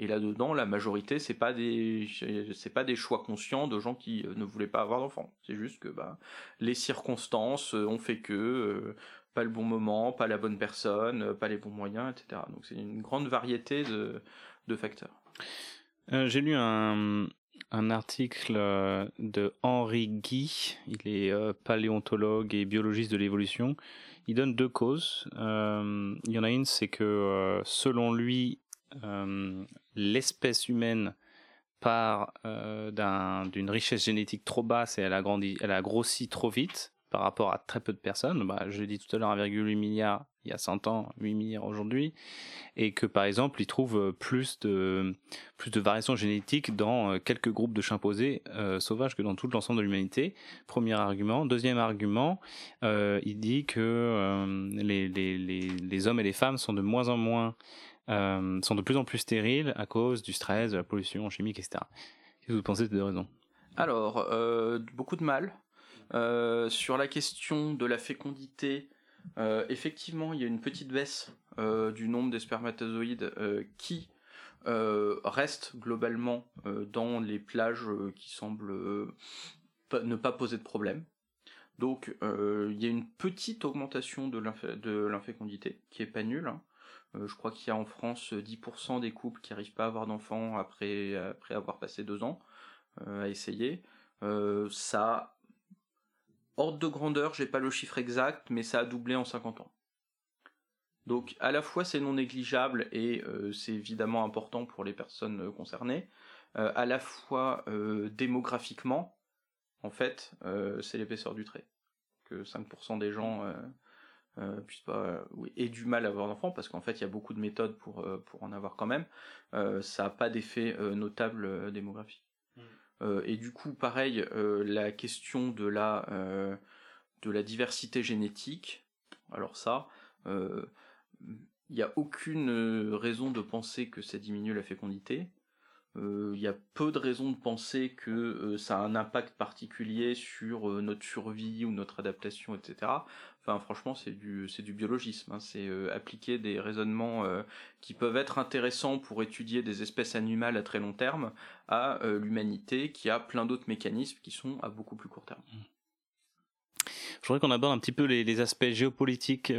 Et là-dedans, la majorité, c'est pas des, c'est pas des choix conscients de gens qui euh, ne voulaient pas avoir d'enfants. C'est juste que bah, les circonstances euh, ont fait que euh, pas le bon moment, pas la bonne personne, pas les bons moyens, etc. Donc c'est une grande variété de, facteurs. J'ai lu un, un, article de Henri Guy, il est paléontologue et biologiste de l'évolution. Il donne deux causes. il y en a une, c'est que selon lui, l'espèce humaine part euh, d'une richesse génétique trop basse et elle a, grandi, elle a grossi trop vite par rapport à très peu de personnes. Bah, je l'ai dit tout à l'heure, 1,8 milliard il y a 100 ans, 8 milliards aujourd'hui, et que par exemple, ils trouvent plus de, plus de variations génétiques dans quelques groupes de chimpanzés euh, sauvages que dans tout l'ensemble de l'humanité. Premier argument. Deuxième argument, euh, il dit que les, hommes et les femmes sont de moins en moins euh, sont de plus en plus stériles à cause du stress, de la pollution chimique, etc. Qu'est-ce que vous pensez de ces deux raisons? Alors, euh, beaucoup de mal. Euh, sur la question de la fécondité, effectivement, il y a une petite baisse du nombre des spermatozoïdes qui reste globalement dans les plages qui semblent ne pas poser de problème. Donc, il y a une petite augmentation de l'infécondité qui est pas nulle. Hein. Euh, je crois qu'il y a en France 10% euh, des couples qui n'arrivent pas à avoir d'enfants après, après avoir passé deux ans euh, à essayer. ça, ordre de grandeur, j'ai pas le chiffre exact, mais ça a doublé en 50 ans. Donc à la fois c'est non négligeable et c'est évidemment important pour les personnes concernées. à la fois démographiquement, en fait, c'est l'épaisseur du trait. Que 5% des gens euh, pas, euh, du mal à avoir d'enfants, parce qu'en fait il y a beaucoup de méthodes pour, euh, pour en avoir quand même, euh, ça n'a pas d'effet notable démographique. Mm. et du coup, pareil, la question de la, de la diversité génétique, alors ça, il n'y a aucune raison de penser que ça diminue la fécondité. Il y a peu de raisons de penser que ça a un impact particulier sur notre survie ou notre adaptation, etc. Enfin, franchement, c'est du, c'est du biologisme. Hein. C'est euh, appliquer des raisonnements euh, qui peuvent être intéressants pour étudier des espèces animales à très long terme à euh, l'humanité qui a plein d'autres mécanismes qui sont à beaucoup plus court terme. Je voudrais qu'on aborde un petit peu les, aspects géopolitiques,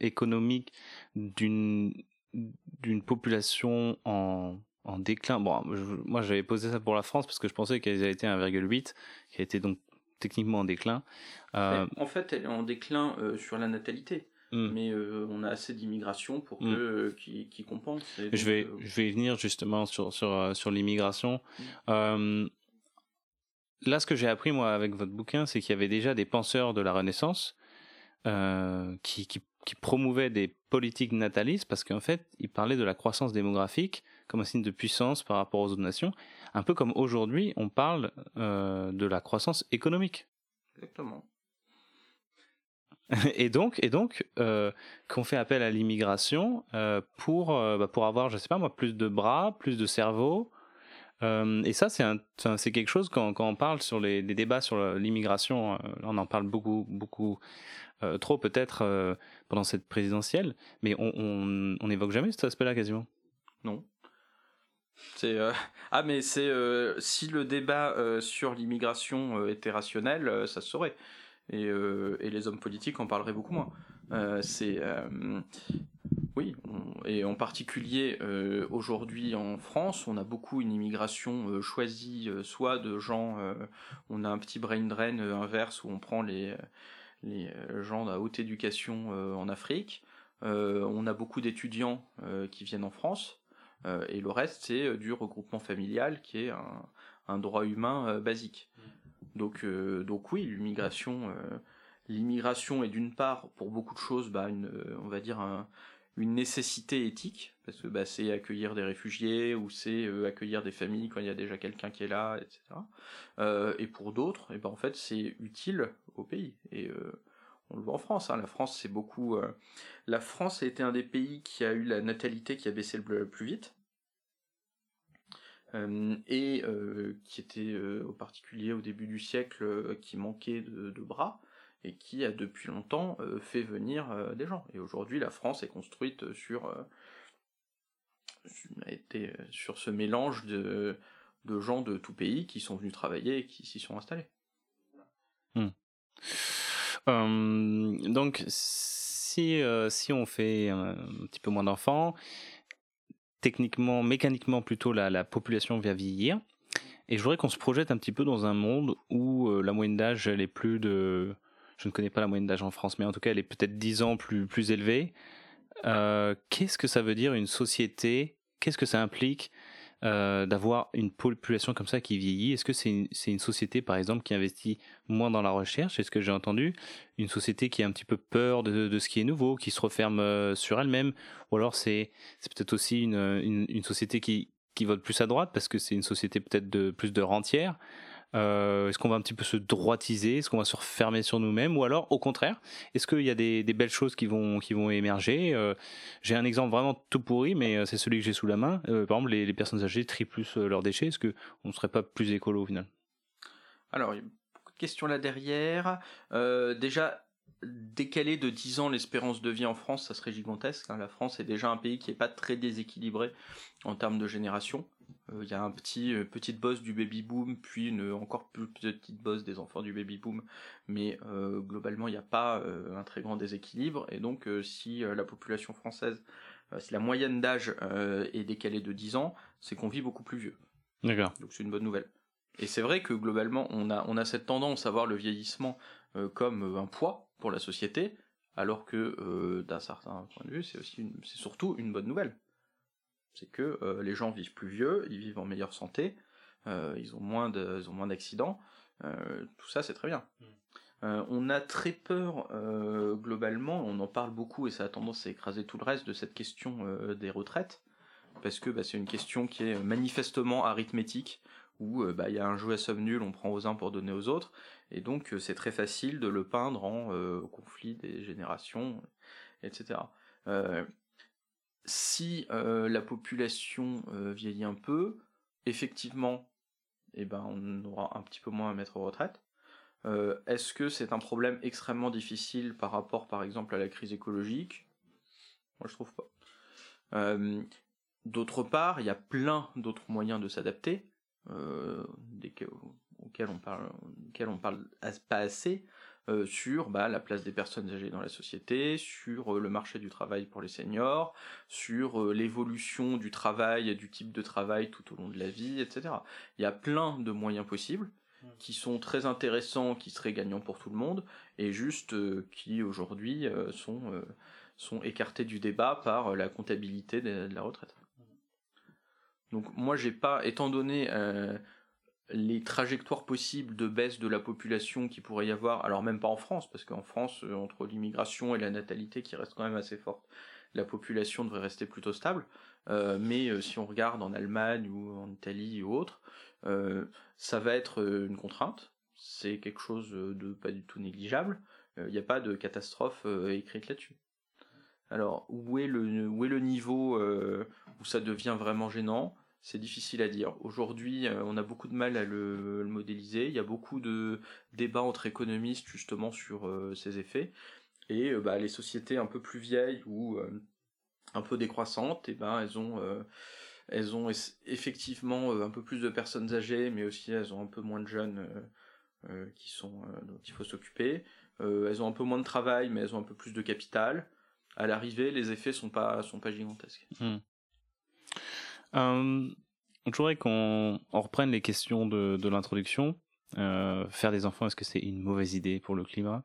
économiques d'une, d'une population en, en déclin. Bon, moi j'avais posé ça pour la France parce que je pensais qu'elle avait été 1,8, qui a été donc techniquement en déclin. Euh, en fait, elle est en déclin euh, sur la natalité. Hmm. Mais euh, on a assez d'immigration pour hmm. que qui, compense. je vais je vais y venir justement sur sur sur l'immigration. Hmm. là, ce que j'ai appris moi avec votre bouquin, c'est qu'il y avait déjà des penseurs de la Renaissance qui, qui qui promouvaient des politiques natalistes parce qu'en fait, ils parlaient de la croissance démographique comme un signe de puissance par rapport aux autres nations un peu comme aujourd'hui on parle euh, de la croissance économique. Exactement. *laughs* Et donc, et donc, euh, qu'on fait appel à l'immigration euh, pour bah, pour avoir, je sais pas moi, plus de bras, plus de cerveau. et ça, c'est quelque chose quand, quand on parle sur les, débats sur l'immigration, on en parle beaucoup beaucoup trop peut-être pendant cette présidentielle, mais on, on, on évoque jamais cet aspect-là quasiment. Non. Euh, *laughs* ah mais c'est euh, si le débat euh, sur l'immigration était rationnel, ça se saurait. Et, et, les hommes politiques en parleraient beaucoup moins. c'est oui Oui, et en particulier aujourd'hui en France, on a beaucoup une immigration choisie, soit de gens, on a un petit brain drain inverse où on prend les, les gens à haute éducation en Afrique, on a beaucoup d'étudiants qui viennent en France, et le reste c'est du regroupement familial qui est un, un droit humain basique. Donc, donc oui, l'immigration l'immigration est d'une part pour beaucoup de choses bah, une, on va dire une nécessité éthique parce que bah, c'est accueillir des réfugiés ou c'est euh, accueillir des familles quand il y a déjà quelqu'un qui est là etc euh, et pour d'autres et eh ben en fait c'est utile au pays. Et euh, on le voit en France hein. la France c'est beaucoup la France a été un des pays qui a eu la natalité qui a baissé le plus vite et qui était au particulier au début du siècle qui manquait de bras et qui a depuis longtemps euh, fait venir euh, des gens. Et aujourd'hui, la France est construite sur, euh, a été sur ce mélange de, de gens de tout pays qui sont venus travailler et qui s'y sont installés. Hmm. Donc, si, si on fait un, petit peu moins d'enfants, techniquement, mécaniquement plutôt, la, la population va vieillir. Et je voudrais qu'on se projette un petit peu dans un monde où la moyenne d'âge, elle est plus de je ne connais pas la moyenne d'âge en France, mais en tout cas, elle est peut-être 10 ans plus, plus élevée. Euh, qu'est-ce que ça veut dire une société? Qu'est-ce que ça implique? Euh, d'avoir une population comme ça qui vieillit. Est-ce que c'est une, société, par exemple, qui investit moins dans la recherche? C'est ce que j'ai entendu. Une société qui a un petit peu peur de, ce qui est nouveau, qui se referme euh, sur elle-même? Ou alors c'est peut-être aussi une, société qui, qui vote plus à droite parce que c'est une société peut-être de plus de rentières? Euh, est-ce qu'on va un petit peu se droitiser? Est-ce qu'on va se refermer sur nous-mêmes? Ou alors, au contraire, est-ce qu'il y a des, belles choses qui vont, émerger? Euh, J'ai un exemple vraiment tout pourri, mais euh, c'est celui que j'ai sous la main. par exemple, les, personnes âgées trient plus leurs déchets. Est-ce qu'on ne serait pas plus écolo au final? Alors, il y a beaucoup de questions là derrière. déjà, décaler de 10 ans l'espérance de vie en France, ça serait gigantesque. Hein. La France est déjà un pays qui n'est pas très déséquilibré en termes de génération. Il euh, y a un petit euh, petite bosse du baby boom, puis une encore plus petite bosse des enfants du baby boom, mais euh, globalement il n'y a pas un très grand déséquilibre. Et donc si la population française, si la moyenne d'âge est décalée de 10 ans, c'est qu'on vit beaucoup plus vieux. D'accord. Donc c'est une bonne nouvelle. Et c'est vrai que globalement on a on a cette tendance à voir le vieillissement comme un poids pour la société, alors que d'un certain point de vue c'est aussi c'est surtout une bonne nouvelle c'est que euh, les gens vivent plus vieux, ils vivent en meilleure santé, euh, ils ont moins de, ont moins d'accidents, euh, tout ça c'est très bien. Mm. on a très peur globalement, on en parle beaucoup et ça a tendance à écraser tout le reste de cette question des retraites, parce que bah, c'est une question qui est manifestement arithmétique, où bah, il y a un jeu à somme nulle, on prend aux uns pour donner aux autres, et donc c'est très facile de le peindre en conflit des générations, etc si euh, la population euh, vieillit un peu, effectivement, eh ben, on aura un petit peu moins à mettre en retraite. Euh, est-ce que c'est un problème extrêmement difficile par rapport, par exemple, à la crise écologique? Moi, je trouve pas. D'autre part, il y a plein d'autres moyens de s'adapter, auxquels on parle, auxquels on parle pas assez. Euh, sur bah, la place des personnes âgées dans la société, sur euh, le marché du travail pour les seniors, sur euh, l'évolution du travail et du type de travail tout au long de la vie, etc. Il y a plein de moyens possibles qui sont très intéressants, qui seraient gagnants pour tout le monde, et juste qui aujourd'hui sont, sont écartés du débat par la comptabilité de, la retraite. Donc moi j'ai pas, étant donné les trajectoires possibles de baisse de la population qui pourrait y avoir, alors même pas en France, parce qu'en France, euh, entre l'immigration et la natalité qui reste quand même assez forte, la population devrait rester plutôt stable. Euh, mais euh, si on regarde en Allemagne ou en Italie ou autre, ça va être une contrainte. C'est quelque chose de pas du tout négligeable. Il n'y a pas de catastrophe écrite là-dessus. Alors, où est le, où est le niveau où ça devient vraiment gênant? C'est difficile à dire. Aujourd'hui, euh, on a beaucoup de mal à le, modéliser. Il y a beaucoup de débats entre économistes justement sur euh, ces effets. Et euh, bah, les sociétés un peu plus vieilles ou un peu décroissantes, et eh ben, elles ont, elles ont effectivement un peu plus de personnes âgées, mais aussi elles ont un peu moins de jeunes qui sont dont il faut s'occuper. elles ont un peu moins de travail, mais elles ont un peu plus de capital. à l'arrivée, les effets sont pas sont pas gigantesques. Hmm. Euh, je voudrais qu'on reprenne les questions de, l'introduction. Euh, faire des enfants, est-ce que c'est une mauvaise idée pour le climat?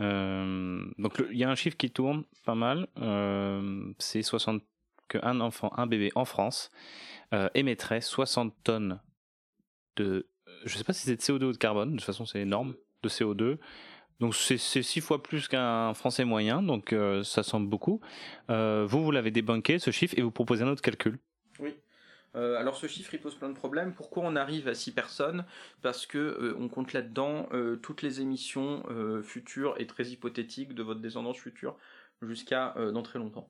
Euh, Donc il y a un chiffre qui tourne pas mal. Euh, c'est 60 qu'un enfant, un bébé en France émettrait 60 tonnes de, je sais pas si c'est de CO2 ou de carbone. De toute façon, c'est énorme de CO2. Donc c'est six fois plus qu'un Français moyen, donc ça semble beaucoup. Vous, vous l'avez débunké, ce chiffre, et vous proposez un autre calcul. Euh, alors ce chiffre il pose plein de problèmes. Pourquoi on arrive à 6 personnes? Parce que on compte là-dedans toutes les émissions futures et très hypothétiques de votre descendance future jusqu'à dans très longtemps.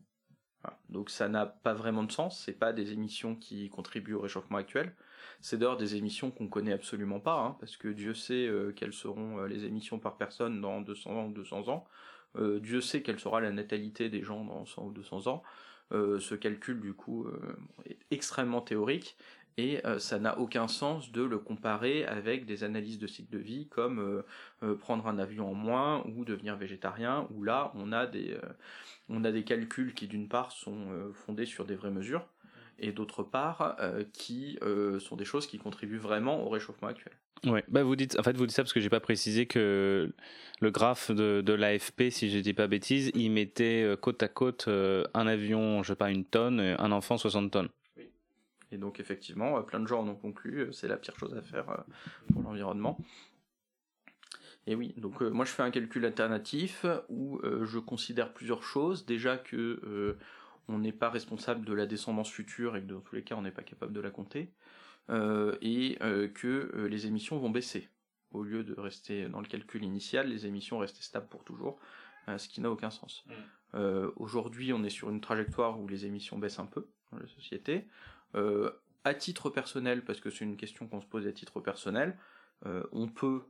Donc ça n'a pas vraiment de sens. C'est pas des émissions qui contribuent au réchauffement actuel. C'est d'ailleurs des émissions qu'on connaît absolument pas, hein, parce que Dieu sait euh, quelles seront euh, les émissions par personne dans 200 ans ou 200 ans. Euh, Dieu sait quelle sera la natalité des gens dans 100 ou 200 ans. Ce calcul, du coup, est extrêmement théorique et ça n'a aucun sens de le comparer avec des analyses de cycle de vie comme prendre un avion en moins ou devenir végétarien où là on a des on a des calculs qui d'une part sont fondés sur des vraies mesures et d'autre part euh, qui euh, sont des choses qui contribuent vraiment au réchauffement actuel. Ouais, bah vous dites, en fait, vous dites ça parce que j'ai pas précisé que le graphe de, de l'AFP, si je dis pas bêtise, il mettait euh, côte à côte un avion, je sais pas, une tonne, un enfant 60 tonnes. Oui. Et donc effectivement, plein de gens en ont conclu, c'est la pire chose à faire pour l'environnement. Et oui, donc moi je fais un calcul alternatif où je considère plusieurs choses. Déjà que on n'est pas responsable de la descendance future et que dans tous les cas on n'est pas capable de la compter, euh, et euh, que euh, les émissions vont baisser. Au lieu de rester dans le calcul initial, les émissions restent stables pour toujours, ce qui n'a aucun sens. Mm. Aujourd'hui, on est sur une trajectoire où les émissions baissent un peu dans la société. à titre personnel, parce que c'est une question qu'on se pose à titre personnel, on peut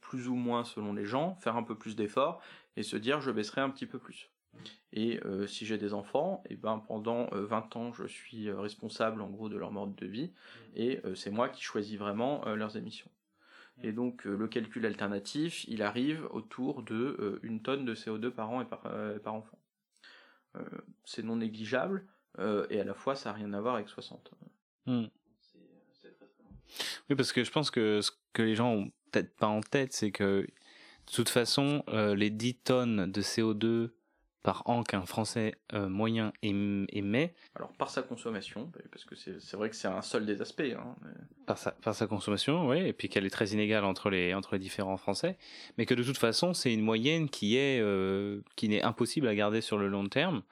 plus ou moins selon les gens faire un peu plus d'efforts et se dire je baisserai un petit peu plus. Et euh, si j'ai des enfants, et ben pendant 20 euh, ans, je suis euh, responsable en gros de leur mode de vie, et c'est moi qui choisis vraiment leurs émissions. Et donc le calcul alternatif, il arrive autour de une tonne de CO2 par an et par, par enfant. c'est non négligeable, et à la fois ça n'a rien à voir avec 60. Hmm. Oui, parce que je pense que ce que les gens ont peut-être pas en tête, c'est que de toute façon, les 10 tonnes de CO2 par an qu'un Français euh, moyen émet. Alors par sa consommation, parce que c'est vrai que c'est un seul des aspects. Hein, par, sa, par sa consommation, oui, et puis qu'elle est très inégale entre les, entre les différents Français, mais que de toute façon c'est une moyenne qui est euh, qui n'est impossible à garder sur le long terme,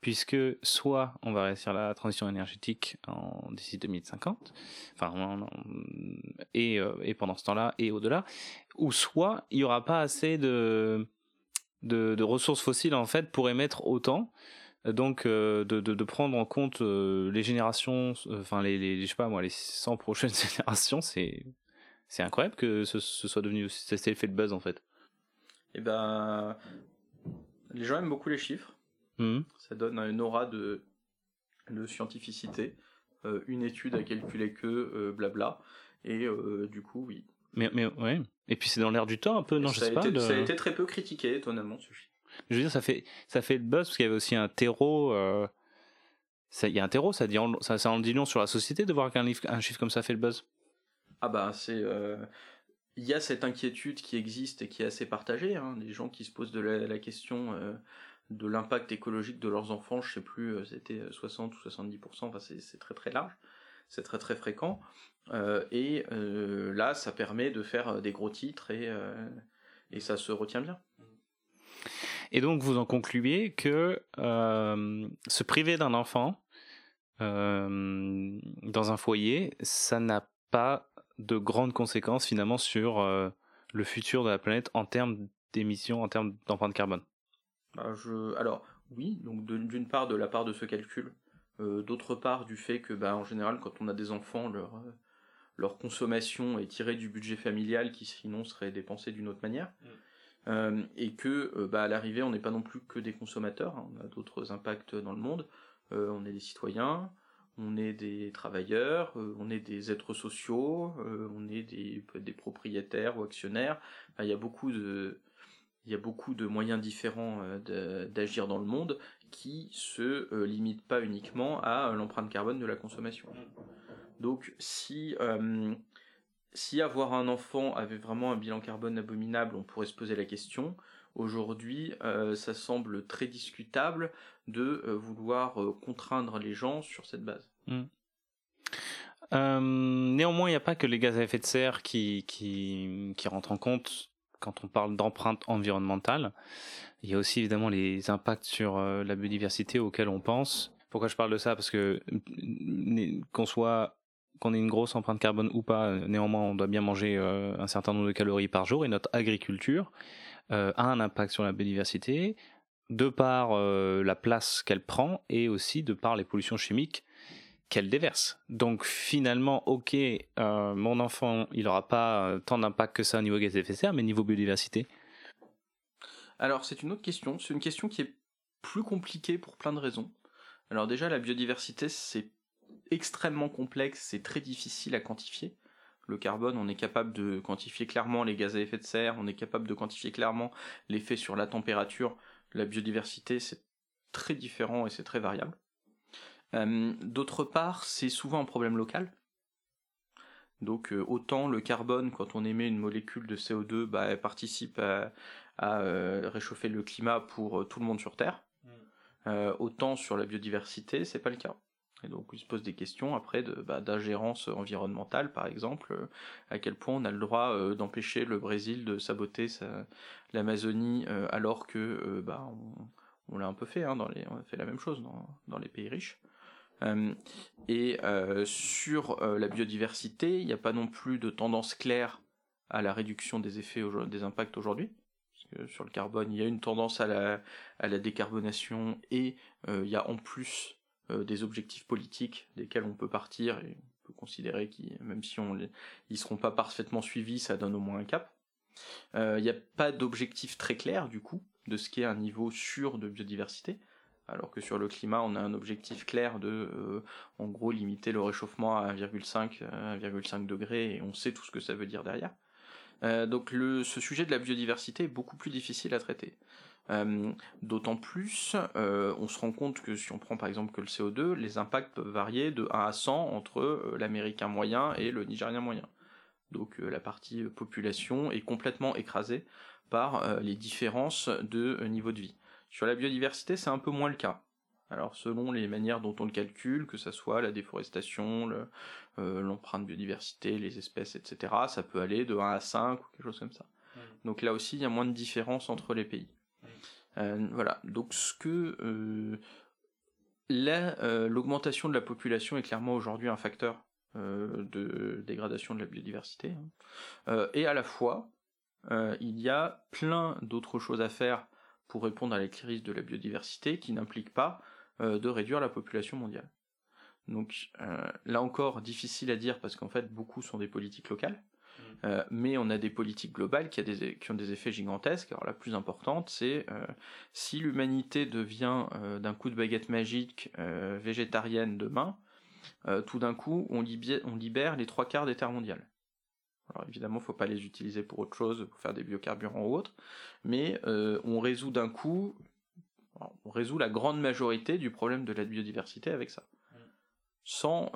puisque soit on va réussir la transition énergétique en d'ici 2050, enfin et, euh, et pendant ce temps-là et au-delà, ou soit il y aura pas assez de de, ressources fossiles en fait pour émettre autant. Donc euh, de, de, prendre en compte euh, les générations enfin les, les, je sais pas moi les 100 prochaines *laughs* générations c'est c'est incroyable que ce, soit devenu c'est l'effet de buzz en fait. Et eh ben les gens aiment beaucoup les chiffres. Mmh. ça donne une aura de de scientificité euh, une étude à calculer que blabla. Et du coup oui mais, mais ouais. Et puis c'est dans l'air du temps un peu, non, je sais pas. Ça a été très peu critiqué, étonnamment, ce. Je veux dire, ça fait, ça fait le buzz parce qu'il y avait aussi un terreau. Euh... Il y a un terreau, ça, dit ça, ça en dit long sur la société de voir qu'un un chiffre comme ça fait le buzz. Ah bah, c'est. Euh... Il y a cette inquiétude qui existe et qui est assez partagée. Hein. Les gens qui se posent de la, question euh, de l'impact écologique de leurs enfants, je sais plus, c'était 60 ou 70%, enfin c'est très très large, c'est très très fréquent. Euh, et euh, là, ça permet de faire euh, des gros titres et, et ça se retient bien. Et donc, vous en concluez que se priver d'un enfant dans un foyer, ça n'a pas de grandes conséquences finalement sur le futur de la planète en termes d'émissions, en termes d'empreinte carbone? Bah, je... Alors oui, donc d'une part de la part de ce calcul, d'autre part du fait que bah, en général quand on a des enfants, leur, leur consommation est tirée du budget familial qui sinon serait dépensé d'une autre manière. Mm. Euh, et que euh, bah, à l'arrivée on n'est pas non plus que des consommateurs, hein. on a d'autres impacts dans le monde, euh, on est des citoyens, on est des travailleurs, on est des êtres sociaux, on est des, des propriétaires ou actionnaires, il y a beaucoup de, il y a beaucoup de moyens différents d'agir dans le monde qui se limitent pas uniquement à l'empreinte carbone de la consommation. Donc si si avoir un enfant avait vraiment un bilan carbone abominable, on pourrait se poser la question. Aujourd'hui, euh, ça semble très discutable de euh, vouloir euh, contraindre les gens sur cette base. Hmm. néanmoins, il n'y a pas que les gaz à effet de serre qui, qui, qui rentrent en compte quand on parle d'empreinte environnementale. Il y a aussi évidemment les impacts sur la biodiversité auxquels on pense. Pourquoi je parle de ça? Parce que qu'on soit qu'on ait une grosse empreinte carbone ou pas, néanmoins, on doit bien manger euh, un certain nombre de calories par jour et notre agriculture euh, a un impact sur la biodiversité de par euh, la place qu'elle prend et aussi de par les pollutions chimiques qu'elle déverse. Donc finalement, ok, mon enfant, il n'aura pas tant d'impact que ça au niveau gaz à effet de serre, mais niveau biodiversité Alors c'est une autre question. C'est une question qui est plus compliquée pour plein de raisons. Alors déjà, la biodiversité, c'est extrêmement complexe, c'est très difficile à quantifier. Le carbone, on est capable de quantifier clairement les gaz à effet de serre, on est capable de quantifier clairement l'effet sur la température. La biodiversité, c'est très différent et c'est très variable. Euh, d'autre part, c'est souvent un problème local. Donc euh, autant le carbone, quand on émet une molécule de CO2, bah, elle participe à, euh, réchauffer le climat pour tout le monde sur Terre. Mm. autant sur la biodiversité, c'est pas le cas. Et donc il se pose des questions après de, bah, d'ingérence environnementale, par exemple, à quel point on a le droit d'empêcher le Brésil de saboter l'Amazonie euh, alors que bah, on, l'a un peu fait, hein, dans les, on a fait la même chose dans, dans les pays riches. Et sur la biodiversité, il n'y a pas non plus de tendance claire à la réduction des effets des impacts aujourd'hui. Sur le carbone, il y a une tendance à la, décarbonation et il y a en plus euh, des objectifs politiques desquels on peut partir et on peut considérer qu'ils, même si on les, seront pas parfaitement suivis, ça donne au moins un cap. Il euh, n'y a pas d'objectif très clair du coup de ce qu'est un niveau sûr de biodiversité, alors que sur le climat on a un objectif clair de euh, en gros limiter le réchauffement à 1,5 1,5 degrés et on sait tout ce que ça veut dire derrière. donc le, ce sujet de la biodiversité est beaucoup plus difficile à traiter. Euh, d'autant plus, euh, on se rend compte que si on prend par exemple que le CO2, les impacts peuvent varier de 1 à 100 entre euh, l'américain moyen et le nigérien moyen. Donc la partie population est complètement écrasée par les différences de niveau de vie. Sur la biodiversité, c'est un peu moins le cas. Alors selon les manières dont on le calcule, que ce soit la déforestation, l'empreinte biodiversité, les espèces, etc., ça peut aller de 1 à 5 ou quelque chose comme ça. Donc là aussi, il y a moins de différence entre les pays. Euh, voilà, donc ce que euh, euh, l'augmentation de la population est clairement aujourd'hui un facteur de dégradation de la biodiversité, hein. et à la fois il y a plein d'autres choses à faire pour répondre à la crise de la biodiversité qui n'impliquent pas de réduire la population mondiale. Donc là encore, difficile à dire parce qu'en fait beaucoup sont des politiques locales. Euh, mais on a des politiques globales qui, ont des effets gigantesques. Alors la plus importante, c'est euh, si l'humanité devient euh, d'un coup de baguette magique végétarienne demain, tout d'un coup, on, libère les trois quarts des terres mondiales. Alors évidemment, il ne faut pas les utiliser pour autre chose, pour faire des biocarburants ou autre, mais on résout d'un coup, on résout la grande majorité du problème de la biodiversité avec ça. Sans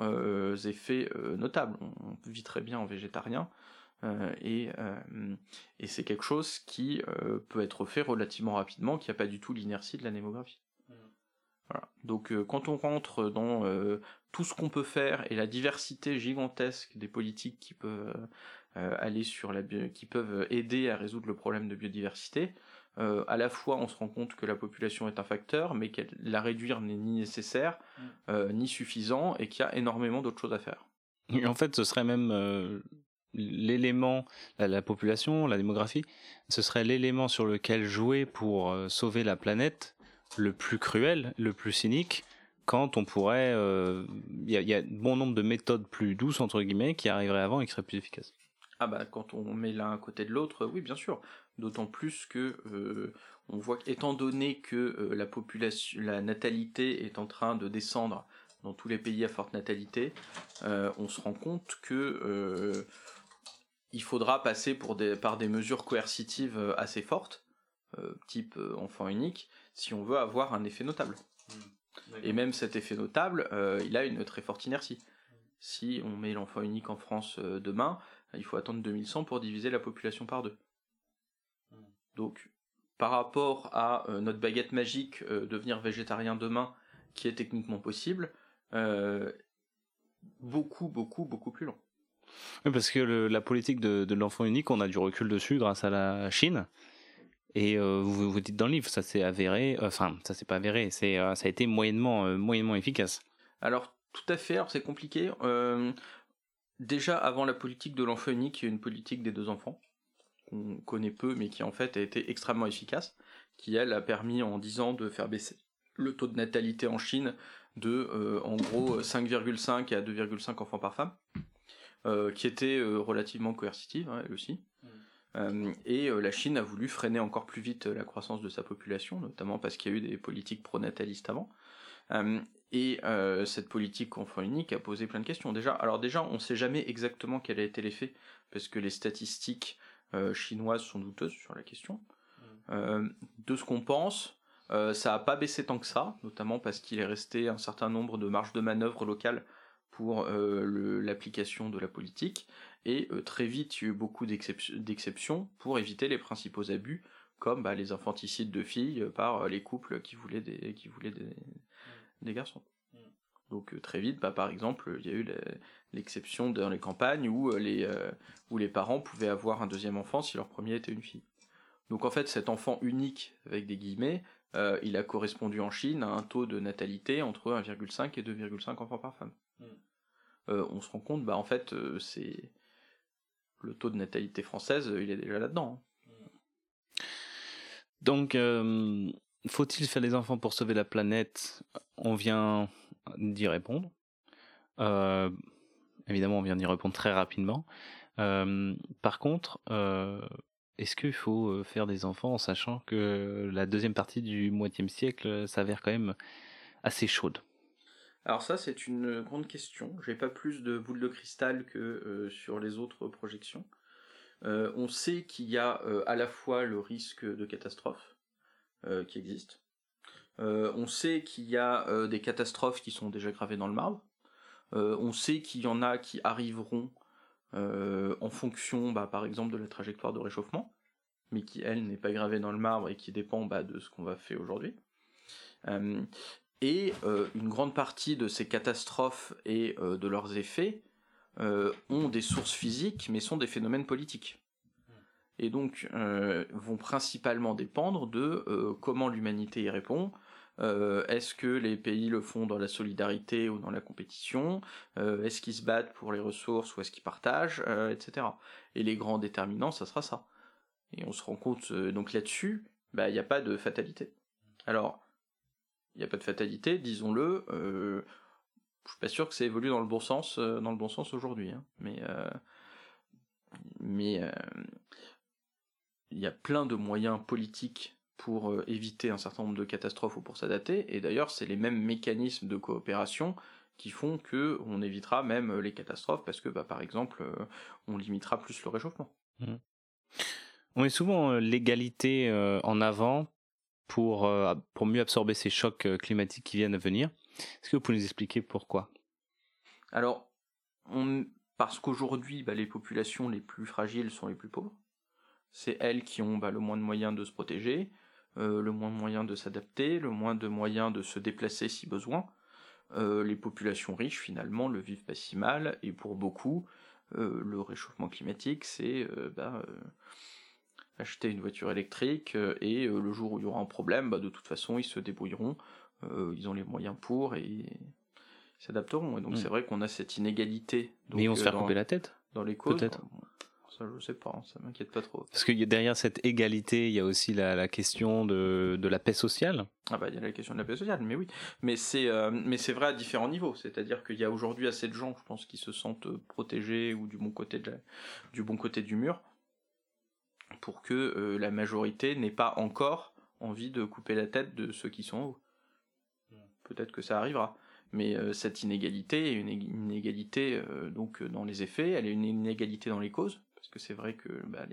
effets notables. On vit très bien en végétarien, euh, et, euh, et c'est quelque chose qui euh, peut être fait relativement rapidement, qui n'a pas du tout l'inertie de la démographie. Mmh. Voilà. Donc quand on rentre dans tout ce qu'on peut faire et la diversité gigantesque des politiques qui peuvent aller sur la qui peuvent aider à résoudre le problème de biodiversité, à la fois on se rend compte que la population est un facteur, mais que la réduire n'est ni nécessaire mmh. ni suffisant et qu'il y a énormément d'autres choses à faire. en fait, ce serait même l'élément, la, population, la démographie, ce serait l'élément sur lequel jouer pour euh, sauver la planète le plus cruel, le plus cynique, quand on pourrait... Euh, il y, a bon nombre de méthodes plus douces, entre guillemets, qui arriveraient avant et qui seraient plus efficaces. Ah bah quand on met l'un à côté de l'autre, oui bien sûr. D'autant plus que euh, on voit qu'étant donné que la population, la natalité est en train de descendre dans tous les pays à forte natalité, on se rend compte que il faudra passer pour des, par des mesures coercitives euh, assez fortes type enfant unique si on veut avoir un effet notable. Mmh. Et même cet effet notable, il a une très forte inertie. Si on met l'enfant unique en France demain, il faut attendre 2100 pour diviser la population par deux. Mmh. Donc, par rapport à notre baguette magique, devenir végétarien demain, qui est techniquement possible, beaucoup, beaucoup, beaucoup plus long. parce que la politique de, l'enfant unique, on a du recul dessus grâce à la Chine. Et euh, vous, vous dites dans le livre, ça s'est avéré, euh, enfin, ça s'est pas avéré, c'est, euh, ça a été moyennement, moyennement efficace. Alors, tout à fait, alors c'est compliqué. Déjà, avant la politique de l'enfant unique, il y a une politique des deux enfants, qu'on connaît peu, mais qui en fait a été extrêmement efficace, qui elle a permis en 10 ans de faire baisser le taux de natalité en Chine de euh, en gros 5,5 à 2,5 enfants par femme, euh, qui était euh, relativement coercitive hein, elle aussi. Mm. et la Chine a voulu freiner encore plus vite la croissance de sa population, notamment parce qu'il y a eu des politiques pronatalistes avant. Et cette politique enfant unique a posé plein de questions. Déjà, alors déjà, on ne sait jamais exactement quel a été l'effet, parce que les statistiques chinoises sont douteuses sur la question. Mm. de ce qu'on pense, euh, ça n'a pas baissé tant que ça, notamment parce qu'il est resté un certain nombre de marges de manœuvre locales pour euh, l'application de la politique, et euh, très vite il y a eu beaucoup d'exceptions pour éviter les principaux abus, comme bah, les infanticides de filles par les couples qui voulaient des, qui voulaient des, des garçons. Donc très vite, bah, par exemple, il y a eu l'exception dans les campagnes où les, où les parents pouvaient avoir un deuxième enfant si leur premier était une fille. Donc en fait, cet enfant unique, avec des guillemets, euh, il a correspondu en Chine à un taux de natalité entre 1,5 et 2,5 enfants par femme. Euh, on se rend compte, bah en fait, euh, c'est le taux de natalité française, il est déjà là-dedans. Hein. Hmm. Donc, faut-il faire des enfants pour sauver la planète? On vient d'y répondre. évidemment, on vient d'y répondre très rapidement. par contre, est-ce qu'il faut euh, faire des enfants en sachant que la deuxième partie du moitième siècle euh, s'avère quand même assez chaude? Alors ça c'est une grande question. J'ai pas plus de boules de cristal que euh, sur les autres projections. on sait qu'il y a à la fois le risque de catastrophe qui existe. on sait qu'il y a des catastrophes qui sont déjà gravées dans le marbre. on sait qu'il y en a qui arriveront euh, en fonction, bah, par exemple, de la trajectoire de réchauffement, mais qui, elle, n'est pas gravée dans le marbre et qui dépend bah, de ce qu'on va faire aujourd'hui. Euh, et euh, une grande partie de ces catastrophes et de leurs effets ont des sources physiques, mais sont des phénomènes politiques. Et donc vont principalement dépendre de comment l'humanité y répond, euh, est-ce que les pays le font dans la solidarité ou dans la compétition? Euh, Est-ce qu'ils se battent pour les ressources ou est-ce qu'ils partagent? Euh, Etc. Et les grands déterminants, ça sera ça. Et on se rend compte, donc là-dessus, bah, il n'y a pas de fatalité. Alors, il n'y a pas de fatalité, disons-le. je suis pas sûr que ça évolue dans le bon sens, dans le bon sens aujourd'hui. Hein. mais mais il y a plein de moyens politiques pour euh, éviter un certain nombre de catastrophes ou pour s'adapter. Et d'ailleurs, c'est les mêmes mécanismes de coopération qui font que on évitera même euh, les catastrophes parce que, bah, par exemple, euh, on limitera plus le réchauffement. Mmh. On met souvent l'égalité en avant pour, pour mieux absorber ces chocs climatiques qui viennent à venir. Est-ce que vous pouvez nous expliquer pourquoi? Alors, on, parce qu'aujourd'hui, bah, les populations les plus fragiles sont les plus pauvres. C'est elles qui ont bah, le moins de moyens de se protéger, euh, le moins de moyens de s'adapter, le moins de moyens de se déplacer si besoin. Euh, les populations riches finalement le vivent pas si mal et pour beaucoup euh, le réchauffement climatique c'est bah, acheter une voiture électrique et le jour où il y aura un problème bah, de toute façon ils se débrouilleront ils ont les moyens pour et ils s'adapteront et donc hmm. c'est vrai qu'on a cette inégalité mais on se fait couper la tête dans les causes peut-être ça, je sais pas, ça m'inquiète pas trop. Parce que derrière cette égalité, il y a aussi la, question de, la paix sociale. Ah bah il y a la question de la paix sociale, mais oui. Mais c'est euh, mais c'est vrai à différents niveaux. C'est-à-dire qu'il y a aujourd'hui assez de gens, je pense, qui se sentent protégés ou du bon côté de du bon côté du mur, pour que euh, la majorité n'ait pas encore envie de couper la tête de ceux qui sont en haut. Peut-être que ça arrivera. Mais cette inégalité est une inégalité donc dans les effets, elle est une inégalité dans les causes, parce que c'est vrai que bah,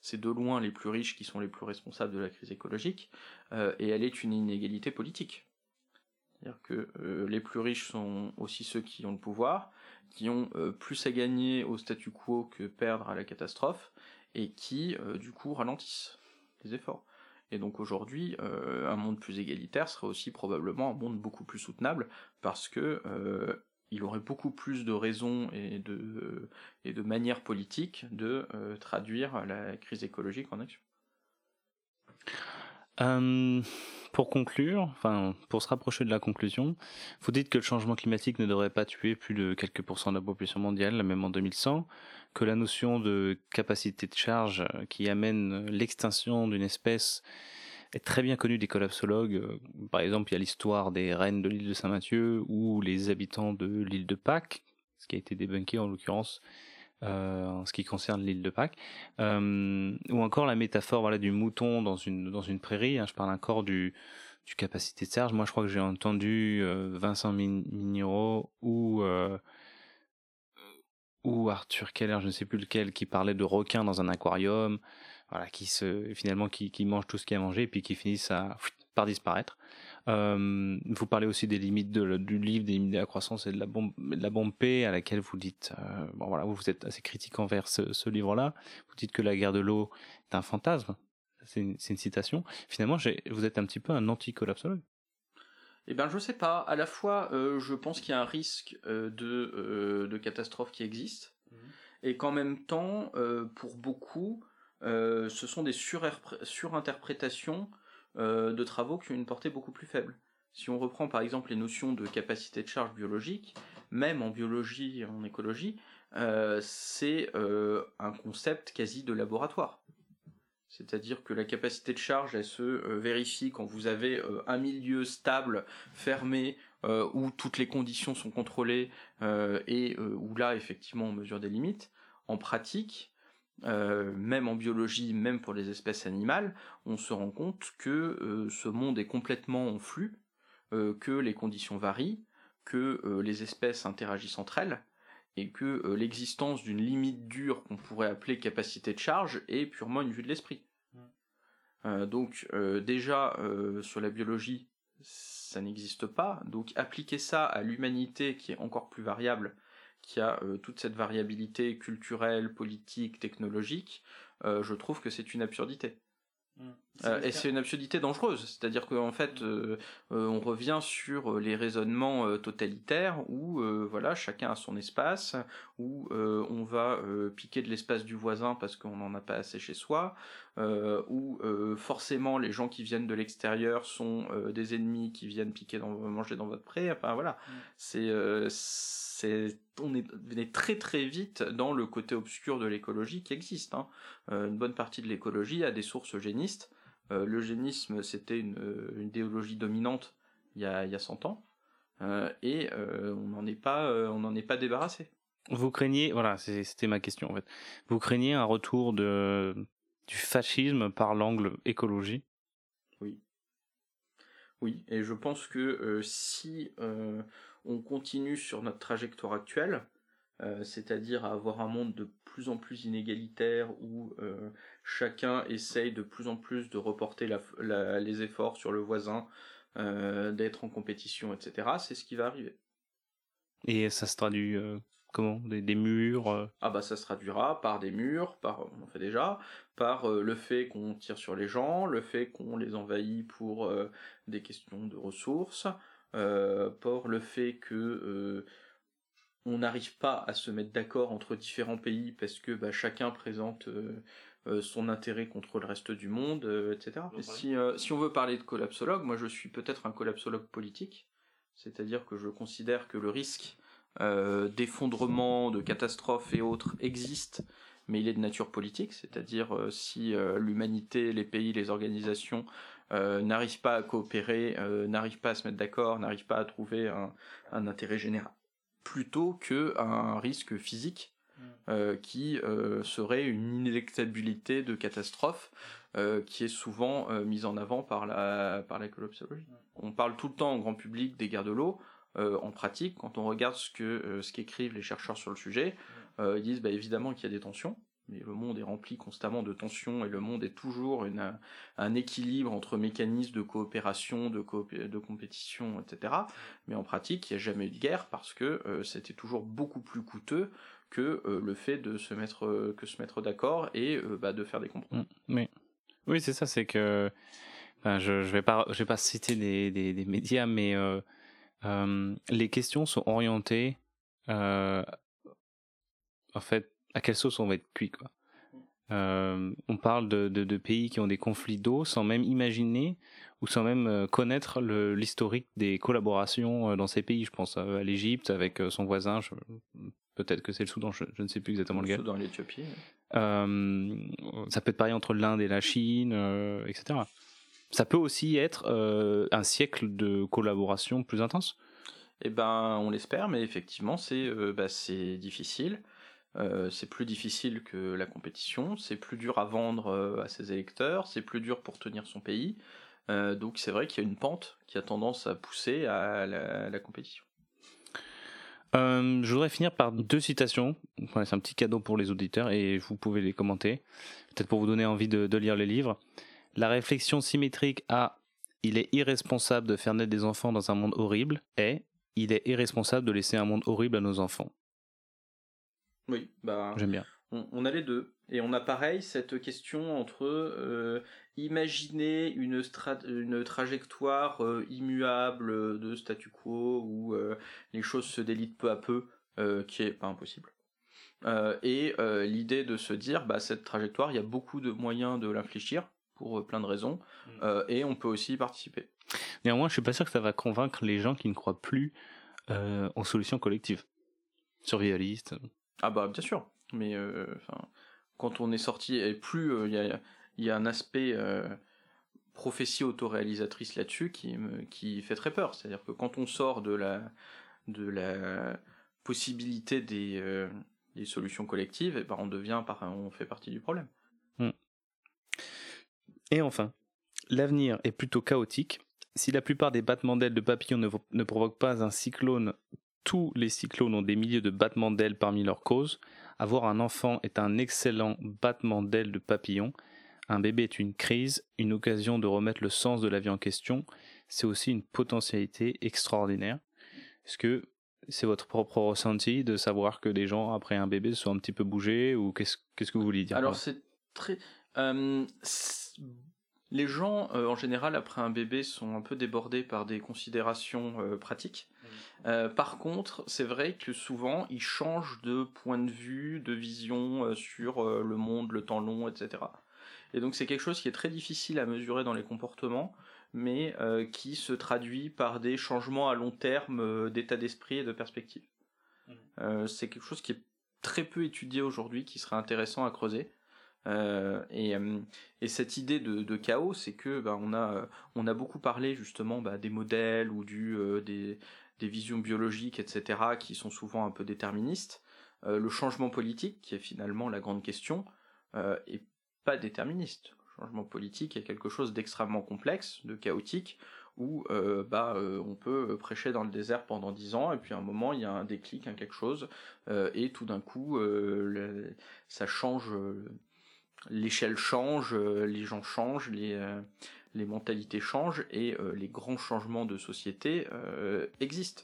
c'est de loin les plus riches qui sont les plus responsables de la crise écologique, et elle est une inégalité politique. C'est-à-dire que les plus riches sont aussi ceux qui ont le pouvoir, qui ont plus à gagner au statu quo que perdre à la catastrophe, et qui du coup ralentissent les efforts. Et donc aujourd'hui, euh, un monde plus égalitaire serait aussi probablement un monde beaucoup plus soutenable parce que euh, il aurait beaucoup plus de raisons et de, et de manières politiques de euh, traduire la crise écologique en action. pour conclure, enfin pour se rapprocher de la conclusion, vous dites que le changement climatique ne devrait pas tuer plus de quelques pourcents de la population mondiale, même en 2100, que la notion de capacité de charge euh, qui amène l'extinction d'une espèce est très bien connue des collapsologues. Euh, par exemple, il y a l'histoire des reines de l'île de Saint-Mathieu ou les habitants de l'île de Pâques, ce qui a été débunké en l'occurrence euh, en ce qui concerne l'île de Pâques, ou encore la métaphore du mouton dans une, dans une prairie. Hein, je parle encore du, du capacité de charge. Moi, je crois que j'ai entendu Vincent Minero ou ou Arthur Keller, je ne sais plus lequel, qui parlait de requins dans un aquarium, voilà, qui se finalement qui, qui mange tout ce qu'il a mangé et puis qui finissent à, par disparaître. Euh, vous parlez aussi des limites de, du livre, des limites de la croissance et de la bombe, de la bombe P, à laquelle vous dites, euh, bon voilà, vous, êtes assez critique envers ce, ce livre-là. Vous dites que la guerre de l'eau est un fantasme. C'est une, une, citation. Finalement, vous êtes un petit peu un anti-collapsologue. Eh bien, je sais pas. À la fois, euh, je pense qu'il y a un risque euh, de, euh, de, catastrophe qui existe, mhm. et qu'en même temps, pour beaucoup, ce sont des surinterprétations de travaux qui ont une portée beaucoup plus faible. Si on reprend par exemple les notions de capacité de charge biologique, même en biologie et en écologie, c'est un concept quasi de laboratoire. C'est-à-dire que la capacité de charge, elle se euh, vérifie quand vous avez euh, un milieu stable, fermé, euh, où toutes les conditions sont contrôlées et où là, effectivement, on mesure des limites. En pratique, même en biologie, même pour les espèces animales, on se rend compte que ce monde est complètement en flux, que les conditions varient, que les espèces interagissent entre elles, et que euh, l'existence d'une limite dure qu'on pourrait appeler capacité de charge est purement une vue de l'esprit. Mm. Euh, donc euh, déjà sur la biologie, ça n'existe pas. Donc appliquer ça à l'humanité qui est encore plus variable, qui a toute cette variabilité culturelle, politique, technologique, je trouve que c'est une absurdité. Mm. Euh, et c'est une absurdité dangereuse, c'est-à-dire qu'en fait, euh, euh, on revient sur les raisonnements totalitaires où voilà, chacun a son espace, où on va piquer de l'espace du voisin parce qu'on n'en a pas assez chez soi, où forcément les gens qui viennent de l'extérieur sont des ennemis qui viennent piquer dans, manger dans votre pré. Enfin voilà, mm. c'est on est, très très vite dans le côté obscur de l'écologie qui existe. Hein. Une bonne partie de l'écologie a des sources eugénistes. Euh, L'eugénisme, c'était une, une, idéologie dominante il y a, il y a 100 ans, euh, et on n'en est pas, on n'en est pas débarrassé. Vous craignez, voilà, c'était ma question en fait. Vous craignez un retour de du fascisme par l'angle écologie? Oui. Oui, et je pense que si on continue sur notre trajectoire actuelle, euh, c'est-à-dire à avoir un monde de plus en plus inégalitaire où euh, chacun essaye de plus en plus de reporter les efforts sur le voisin, euh, d'être en compétition, etc. C'est ce qui va arriver. Et ça se traduit comment? Des, murs Ah bah ça se traduira par des murs, par on en fait déjà, par le fait qu'on tire sur les gens, le fait qu'on les envahit pour des questions de ressources, euh, pour le fait que euh, on n'arrive pas à se mettre d'accord entre différents pays parce que bah, chacun présente euh, son intérêt contre le reste du monde, etc. si, si on veut parler de collapsologue, moi je suis peut-être un collapsologue politique, c'est-à-dire que je considère que le risque d'effondrement, de catastrophe et autres existe, mais il est de nature politique, c'est-à-dire si l'humanité, les pays, les organisations euh, n'arrivent pas à coopérer, euh, n'arrivent pas à se mettre d'accord, n'arrivent pas à trouver un, intérêt général, plutôt qu'un risque physique mm. euh, qui serait une inélectabilité de catastrophe qui est souvent mise en avant par la, par la collapsologie. Mm. On parle tout le temps au grand public des guerres de l'eau. en pratique, quand on regarde ce que ce qu'écrivent les chercheurs sur le sujet, ils disent bah, évidemment qu'il y a des tensions, mais le monde est rempli constamment de tensions et le monde est toujours un équilibre entre mécanismes de coopération, de, compétition, etc. Mais en pratique, il n'y a jamais eu de guerre parce que euh, c'était toujours beaucoup plus coûteux que euh, le fait de se mettre, euh, d'accord et bah, de faire des compromis. Mm, mais oui, c'est ça, c'est que je ne vais, pas, je vais pas citer des, des médias, mais les questions sont orientées en fait à quelle sauce on va être cuit quoi. Euh, on parle de, de, pays qui ont des conflits d'eau sans même imaginer ou sans même euh, connaître l'historique des collaborations euh, dans ces pays. Je pense à, l'Égypte avec son voisin, peut-être que c'est le Soudan, je, ne sais plus exactement lequel. Le Soudan, l'Éthiopie. ça peut être pareil entre l'Inde et la Chine, etc. Ça peut aussi être un siècle de collaboration plus intense. Eh ben, on l'espère, mais effectivement, c'est bah, difficile. Euh, c'est plus difficile que la compétition, c'est plus dur à vendre euh, à ses électeurs, c'est plus dur pour tenir son pays. Euh, donc c'est vrai qu'il y a une pente qui a tendance à pousser à la, compétition. je voudrais finir par deux citations. c'est un petit cadeau pour les auditeurs et vous pouvez les commenter, peut-être pour vous donner envie de, lire les livres. La réflexion symétrique à il est irresponsable de faire naître des enfants dans un monde horrible est il est irresponsable de laisser un monde horrible à nos enfants. Oui, bah. J'aime bien. On, a les deux. Et on a pareil cette question entre euh, imaginer une, une trajectoire euh, immuable de statu quo où euh, les choses se délitent peu à peu, qui est pas impossible. et l'idée de se dire, bah, cette trajectoire, il y a beaucoup de moyens de l'infléchir pour plein de raisons, mm. et on peut aussi y participer. Néanmoins, je suis pas sûr que ça va convaincre les gens qui ne croient plus en solutions collectives, survivalistes. Ah bah bien sûr, mais euh, quand on est sorti, et plus euh, il y, a, un aspect euh, prophétie autoréalisatrice là-dessus qui, qui fait très peur. C'est-à-dire que quand on sort de la, de la possibilité des, des solutions collectives, eh ben on devient, on fait partie du problème. Hmm. Et enfin, l'avenir est plutôt chaotique. Si la plupart des battements d'ailes de papillons ne, ne provoquent pas un cyclone tous les cyclones ont des milliers de battements d'ailes parmi leurs causes. Avoir un enfant est un excellent battement d'ailes de papillon. Un bébé est une crise, une occasion de remettre le sens de la vie en question. C'est aussi une potentialité extraordinaire. Est-ce que c'est votre propre ressenti de savoir que des gens après un bébé sont un petit peu bougés ou qu'est-ce que vous voulez dire Alors c'est très euh, les gens, euh, en général, après un bébé, sont un peu débordés par des considérations euh, pratiques. Euh, par contre, c'est vrai que souvent, ils changent de point de vue, de vision sur le monde, le temps long, etc. Et donc, c'est quelque chose qui est très difficile à mesurer dans les comportements, mais qui se traduit par des changements à long terme d'état d'esprit et de perspective. Mmh. c'est quelque chose qui est très peu étudié aujourd'hui, qui serait intéressant à creuser. Euh, euh, et, cette idée de, chaos, c'est que bah, on, a, on a beaucoup parlé justement bah, des modèles ou du, euh, des, des, visions biologiques, etc., qui sont souvent un peu déterministes. le changement politique, qui est finalement la grande question, est pas déterministe. Le changement politique est quelque chose d'extrêmement complexe, de chaotique, où bah, on peut prêcher dans le désert pendant dix ans, et puis à un moment, il y a un déclic, un quelque chose, et tout d'un coup, ça change l'échelle change, euh, les gens changent, les, euh, les mentalités changent et euh, les grands changements de société existent.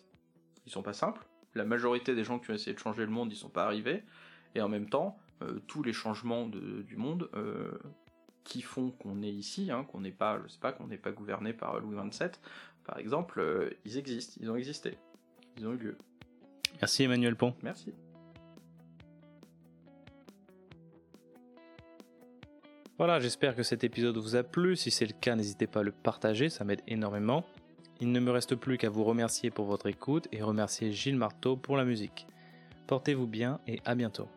Ils sont pas simples. La majorité des gens qui ont essayé de changer le monde, ils sont pas arrivés. Et en même temps, tous les changements du monde qui font qu'on est ici, hein, qu'on n'est pas, je sais pas, qu'on n'est pas gouverné par Louis XXVII, par exemple, ils existent, ils ont existé, ils ont eu lieu. Merci Emmanuel Pont. Merci. Voilà, j'espère que cet épisode vous a plu. Si c'est le cas, n'hésitez pas à le partager, ça m'aide énormément. Il ne me reste plus qu'à vous remercier pour votre écoute et remercier Gilles Marteau pour la musique. Portez-vous bien et à bientôt.